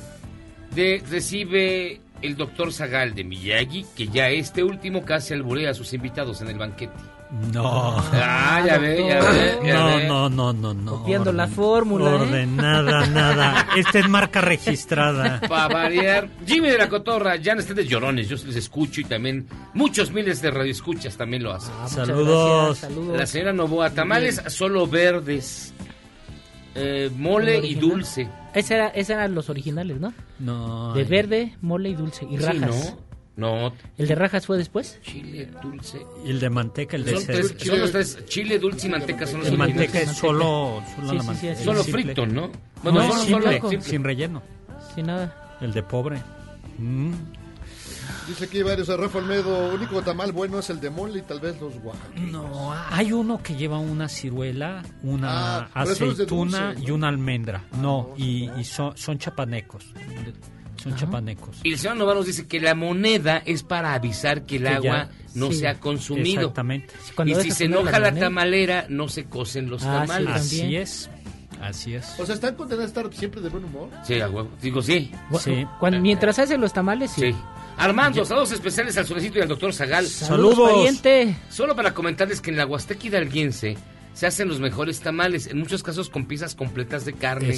de recibe el doctor Zagal de Miyagi, que ya este último casi alburea a sus invitados en el banquete. No. Ah, ya ve, ya ve, ya No, ve. no, no, no, no. Copiando la fórmula, ¿eh? Orden, nada, nada. Esta es marca registrada. Para variar. Jimmy de la Cotorra, ya no estén de llorones, yo les escucho y también muchos miles de radioescuchas también lo hacen. Ah, Saludos. gracias, saludos. La señora Novoa, tamales solo verdes, eh, mole y dulce. Ese era, ese eran los originales, ¿no? No. De verde, mole y dulce. Y Sí, rajas. ¿no? No. ¿El de rajas fue después? Chile, dulce. Y el de manteca, el de Son, tres- son los tres, chile, dulce y manteca son los El manteca es solo, solo Sí, la sí, manteca. sí, Solo Simple. frito, ¿no? No, Bueno, es solo- simple, solo- sin relleno. Sin nada. El de pobre. Mm. Dice aquí varios a Rafa Olmedo, único tamal bueno es el de mole y tal vez los oaxaqueños. No, hay uno que lleva una ciruela, una Ah, aceituna dulce, ¿no? y una almendra. No, y, y son, son chapanecos. Son chapanecos. Y el señor Nova nos dice que la moneda es para avisar que el Que agua ya- no sí, se ha consumido. exactamente. cuando Y si se la enoja la, tamalera, no se cocen los Ah, sí, tamales. Así es. Así es. O sea, ¿están condenados a estar siempre de buen humor? Sí, a huevo. Digo, sí. Cuando, mientras hacen los tamales, sí. Sí. Armando, saludos especiales al Solecito y al doctor Zagal. Saludos, pariente. Solo para comentarles que en la Huasteca hidalguense se hacen los mejores tamales, en muchos casos con piezas completas de carne,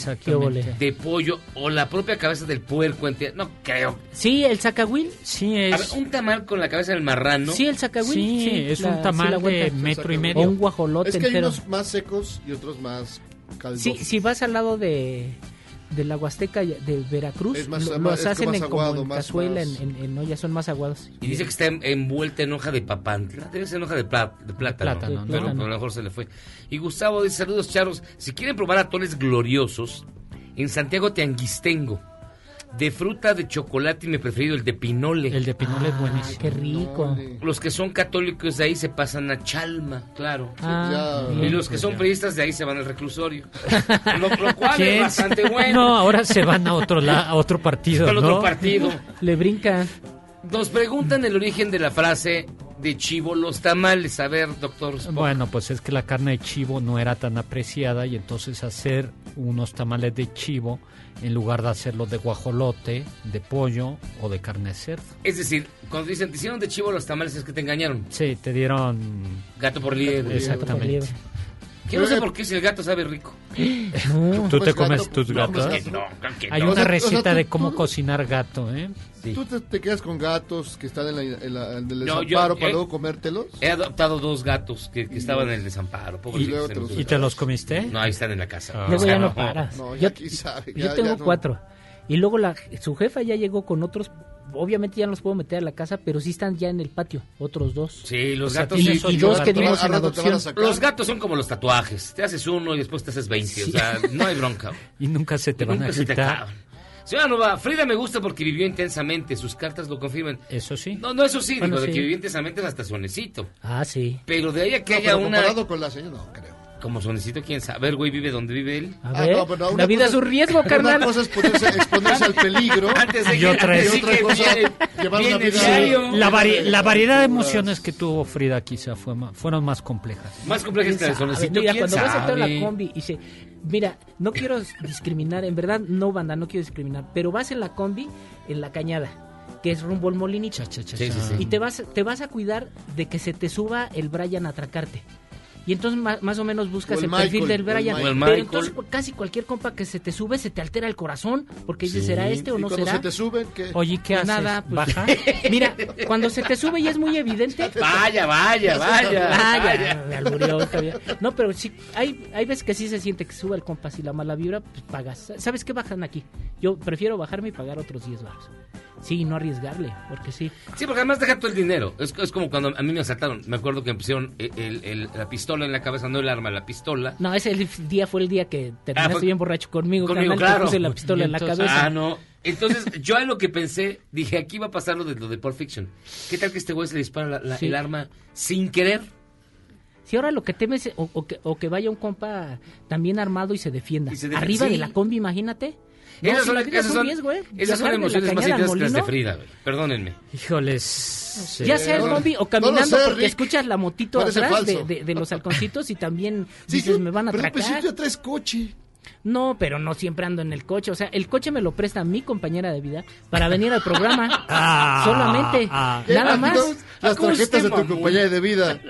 de pollo o la propia cabeza del puerco. No creo. Sí, el zacahuil. Sí, A ver, un tamal con la cabeza del marrano. Sí, el zacahuil. Sí, es un tamal de metro y O medio. un guajolote Es que hay entero. unos más secos y otros más caldosos. Sí, si vas al lado de, de la Huasteca de Veracruz, Es más- lo- más- los es hacen más en, como aguado, en más- cazuela, más- En, en, en ollas, son más aguados. Y dice que está en- envuelta en hoja de papantla. Debe ser en hoja de, pla- de plátano. plátano, pero plátano. a lo mejor se le fue. Y Gustavo dice, saludos charros. Si quieren probar atoles gloriosos, en Santiago Tianguistengo. De fruta, de chocolate y mi preferido, el de pinole. El de pinole es buenísimo. Qué rico. Los que son católicos de ahí se pasan a Chalma, claro. Ah, y los que son priistas de ahí se van al reclusorio. lo, lo cual es bastante bueno. No, ahora se van a otro, la- a otro partido. Al ¿no? otro partido. Le brincan. Nos preguntan el origen de la frase de chivo los tamales. A ver, doctor. Bueno, pues es que la carne de chivo no era tan apreciada y entonces hacer unos tamales de chivo en lugar de hacerlos de guajolote, de pollo o de carne de cerdo. Es decir, cuando dicen, te hicieron de chivo los tamales es que te engañaron. Sí, te dieron... Gato por liebre. Exactamente. Que no sé por qué si el gato sabe rico. ¿Tú te Pues comes gato, tus no, gatos? pues que no, que Hay no. una O sea, o sea, receta tú- de cómo tú- cocinar gato, ¿eh? ¿Tú te, te quedas con gatos que están en, la, en, la- en el No, yo- desamparo para eh, luego comértelos? He adoptado dos gatos que, que estaban en el desamparo. ¿Y, y te los comiste? No, ahí están en la casa. Ah. Luego ya no paras. No, yo, ya quién sabe, yo ya- tengo ya no. cuatro. Y luego la, su jefa ya llegó con otros. Obviamente ya no los puedo meter a la casa, pero sí están ya en el patio, otros dos. Sí, los O sea, gatos y, sí. y dos que dimos en van adopción. Los gatos son como los tatuajes. Te haces uno y después te haces 20. O sea, no hay bronca. Y nunca se te van Nunca a se te quitar. Señora Nova, Frida me gusta porque vivió intensamente. Sus cartas lo confirman. Eso sí. No, no, eso sí. Bueno, digo, de que vivió intensamente es hasta sonecito. Ah, sí. Pero de ahí a que No, haya pero una... comparado con la señora, no creo. Como sonecito, quién sabe. A ver, güey, vive donde vive él. A Ah, ver, no, pero una la vida cosa es un riesgo, carnal. Una cosa es ponerse, exponerse al peligro. Antes de Y que, otra es- de otra que cosa, viene- llevar una vida- diario. La, vari- la variedad de emociones que tuvo Frida quizá fue fueron más complejas. Más complejas que el ¿Quién sabe? sonecito, Mira, ¿quién cuando vas a toda sabe? la combi y dice, mira, no quiero discriminar, en verdad no banda, no quiero discriminar, pero vas en la combi en la cañada, que es rumbo al molinito. Cha, cha, cha, Sí, sí, cha. sí. Y te vas, te vas a cuidar de que se te suba el Brian a atracarte. Y entonces ma- más, o menos buscas O el el, perfil Michael, del o el Brian. Michael. O el Pero Michael. entonces pues, casi cualquier compa que se te sube se te altera el corazón porque dices, ¿será este o Y no será? se te suben, ¿qué? Oye, ¿qué Pues haces? nada, pues, ¿Baja? Mira, cuando se te sube y es muy evidente. Vaya, vaya, vaya. Ah, vaya. ya, me alburió, bien. No, pero sí, hay, hay veces que sí se siente que sube el compás y la mala vibra, pues pagas. ¿Sabes qué bajan aquí? Yo prefiero bajarme y pagar otros 10 baros. Sí, y no arriesgarle, porque sí. Sí, porque además deja todo el dinero. Es, es como cuando a mí me asaltaron. Me acuerdo que me pusieron el- el- el- la pistola en la cabeza, no el arma, la pistola. No, ese el día fue el día que terminaste Ah, fue- bien borracho conmigo, Conmigo, carnal, te claro. puse la pistola Y en la entonces- cabeza. Ah, no. Entonces, yo en lo que pensé, dije, aquí va a pasar lo de, lo de Pulp Fiction. ¿Qué tal que este güey se le dispara la- la- Sí. el arma sin querer? Si ahora lo que temes o, o que, o que vaya un compa también armado y se defienda. Y se defienda, Arriba sí. de la combi, imagínate. No, esas sí, son, esas es un son- riesgo, ¿eh? esas son emociones más intensas que las de. Frida, güey. Perdónenme. Híjoles. sí. Ya sea No, combi o no caminando sé, porque Rick. escuchas la motito Parece atrás de, de- de los halconcitos y también Sí, dices, sí, me van a pero atracar. pues si ya traes coche. No, pero no siempre ando en el coche. O sea, el coche me lo presta mi compañera de vida para venir al programa. Ah, Solamente. ah. Nada Ah, más. no, Las ¿Cómo tarjetas de tu compañía de vida.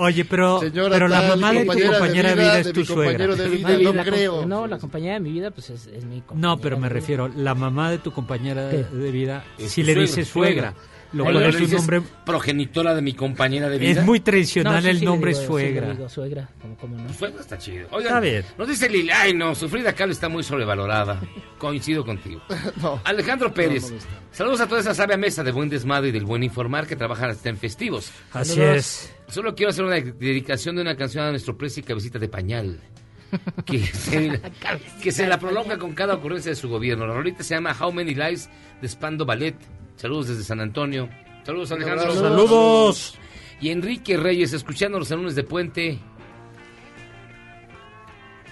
Oye, pero, Señora pero la tal, mamá de tu compañera de vida, vida es de tu mi compañero suegra. de vida, Ay, no la com- creo. No, la compañera de mi vida, pues es, es mi compañera. No, pero me refiero, la mamá de tu compañera de, ¿Qué? de vida, Es si tu le dices suegra. suegra, lo cual es un nombre, progenitora de mi compañera de vida. es muy No, tradicional sí, el sí nombre digo, sí suegra. digo, suegra, como, como no. Suegra está chido. Oigan, Está bien. nos dice Lili, ay no, su Frida Kahlo está muy sobrevalorada. Coincido contigo. No. Alejandro Pérez, No, saludos a toda esa sabia mesa de buen desmadre y del buen informar que trabajan hasta en festivos. Así Saludos. es. Solo quiero hacer una dedicación de una canción a nuestro precio y cabecita de pañal. Que se, que se la prolonga con cada ocurrencia de su gobierno. La rolita se llama How Many Lives de Spando Ballet. Saludos desde San Antonio. Saludos, Alejandro. Saludos. Y Enrique Reyes, escuchándonos en lunes de puente.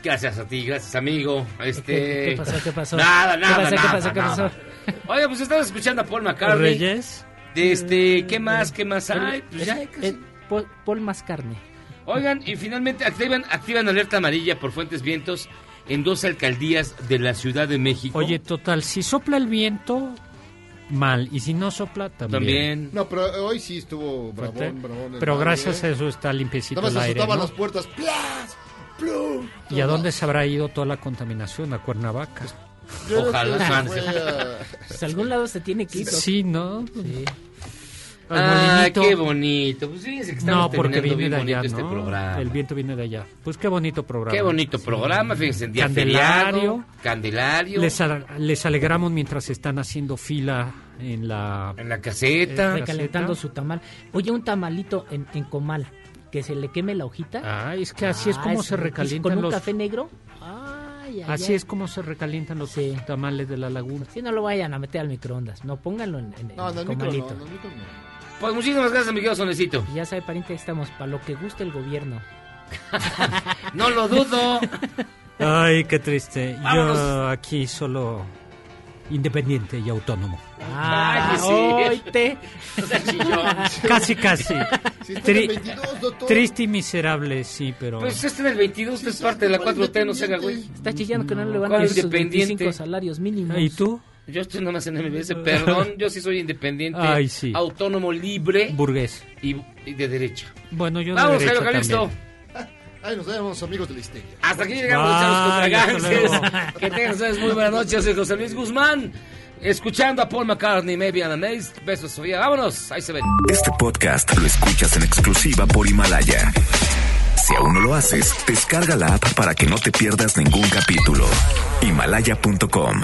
Gracias a ti, gracias amigo. Este... ¿Qué, qué pasó? ¿Qué pasó? Nada, nada, ¿Qué pasó? nada, ¿Qué pasó? ¿Qué nada. pasó? Oiga, pues estamos escuchando a Paul McCartney. Reyes. De este, ¿qué más? ¿Qué más hay? Pues ya, Paul, Paul más carne. Oigan, y finalmente activan, activan alerta amarilla por fuentes vientos en dos alcaldías de la Ciudad de México. Oye, total, si sopla el viento, mal. Y si no sopla, también. también. No, pero hoy sí estuvo bravón, bravón. el Pero gracias ¿eh? a eso está limpiecito Nada el más aire. azotaban ¿no? las puertas. ¡Plas! ¡Plum! ¿Y a dónde se habrá ido toda la contaminación? A Cuernavaca. Yo Ojalá, fue a- Pues a algún lado se tiene que ir. Sí, ¿no? Sí. Al Ah, molinito. qué bonito. Pues fíjense que estamos No, porque viene bien de bonito allá, este ¿no? programa. El viento viene de allá. Pues qué bonito programa. Qué bonito programa, fíjense, en día Candelario. feriado, Candelario, Les, a- les alegramos mientras están haciendo fila en la... en la caseta. Eh, Recalentando caseta. su tamal. Oye, un tamalito en, en comal. Que se le queme la hojita. Ah, es que así es Ah, como se riquísimo. recalientan Con un los... café negro. Ay, ay, Así ay. es como se recalientan los Sí. tamales de la laguna. Sí, no lo vayan a meter al microondas. No, pónganlo en, en, No, en no, el comalito. no, no, no. Pues muchísimas gracias, mi querido Sonecito. Y Ya sabe, pariente, ahí estamos. Para lo que guste el gobierno. No lo dudo. Ay, qué triste. Yo aquí solo independiente y autónomo. Ah, Ay, sí. oíte. O sea, chillón. Casi, casi. Si está en el Tri- 22, doctor. Triste y miserable, sí, pero... Pues este del 22 es parte de la 4T, no se haga, güey. Está chillando que no le van a ¿Cuál dar sus independiente? 25 salarios mínimos. ¿Y tú? Yo estoy nada más en MBS, perdón, yo sí soy independiente, Ay, sí. autónomo, libre Burgués. y, y de derecha. Bueno, yo de Vamos, derecha Jairo Calixto. Ay, nos vemos, amigos de la histeria. Hasta aquí llegamos los contra Bye, luego. Que tengan ustedes muy buenas noches. Soy José Luis Guzmán. Escuchando a Paul McCartney, Maybe I'm Amazed. Besos, Sofía. Vámonos. Ahí se ven. Este podcast lo escuchas en exclusiva por Himalaya. Si aún no lo haces, descarga la app para que no te pierdas ningún capítulo. Himalaya.com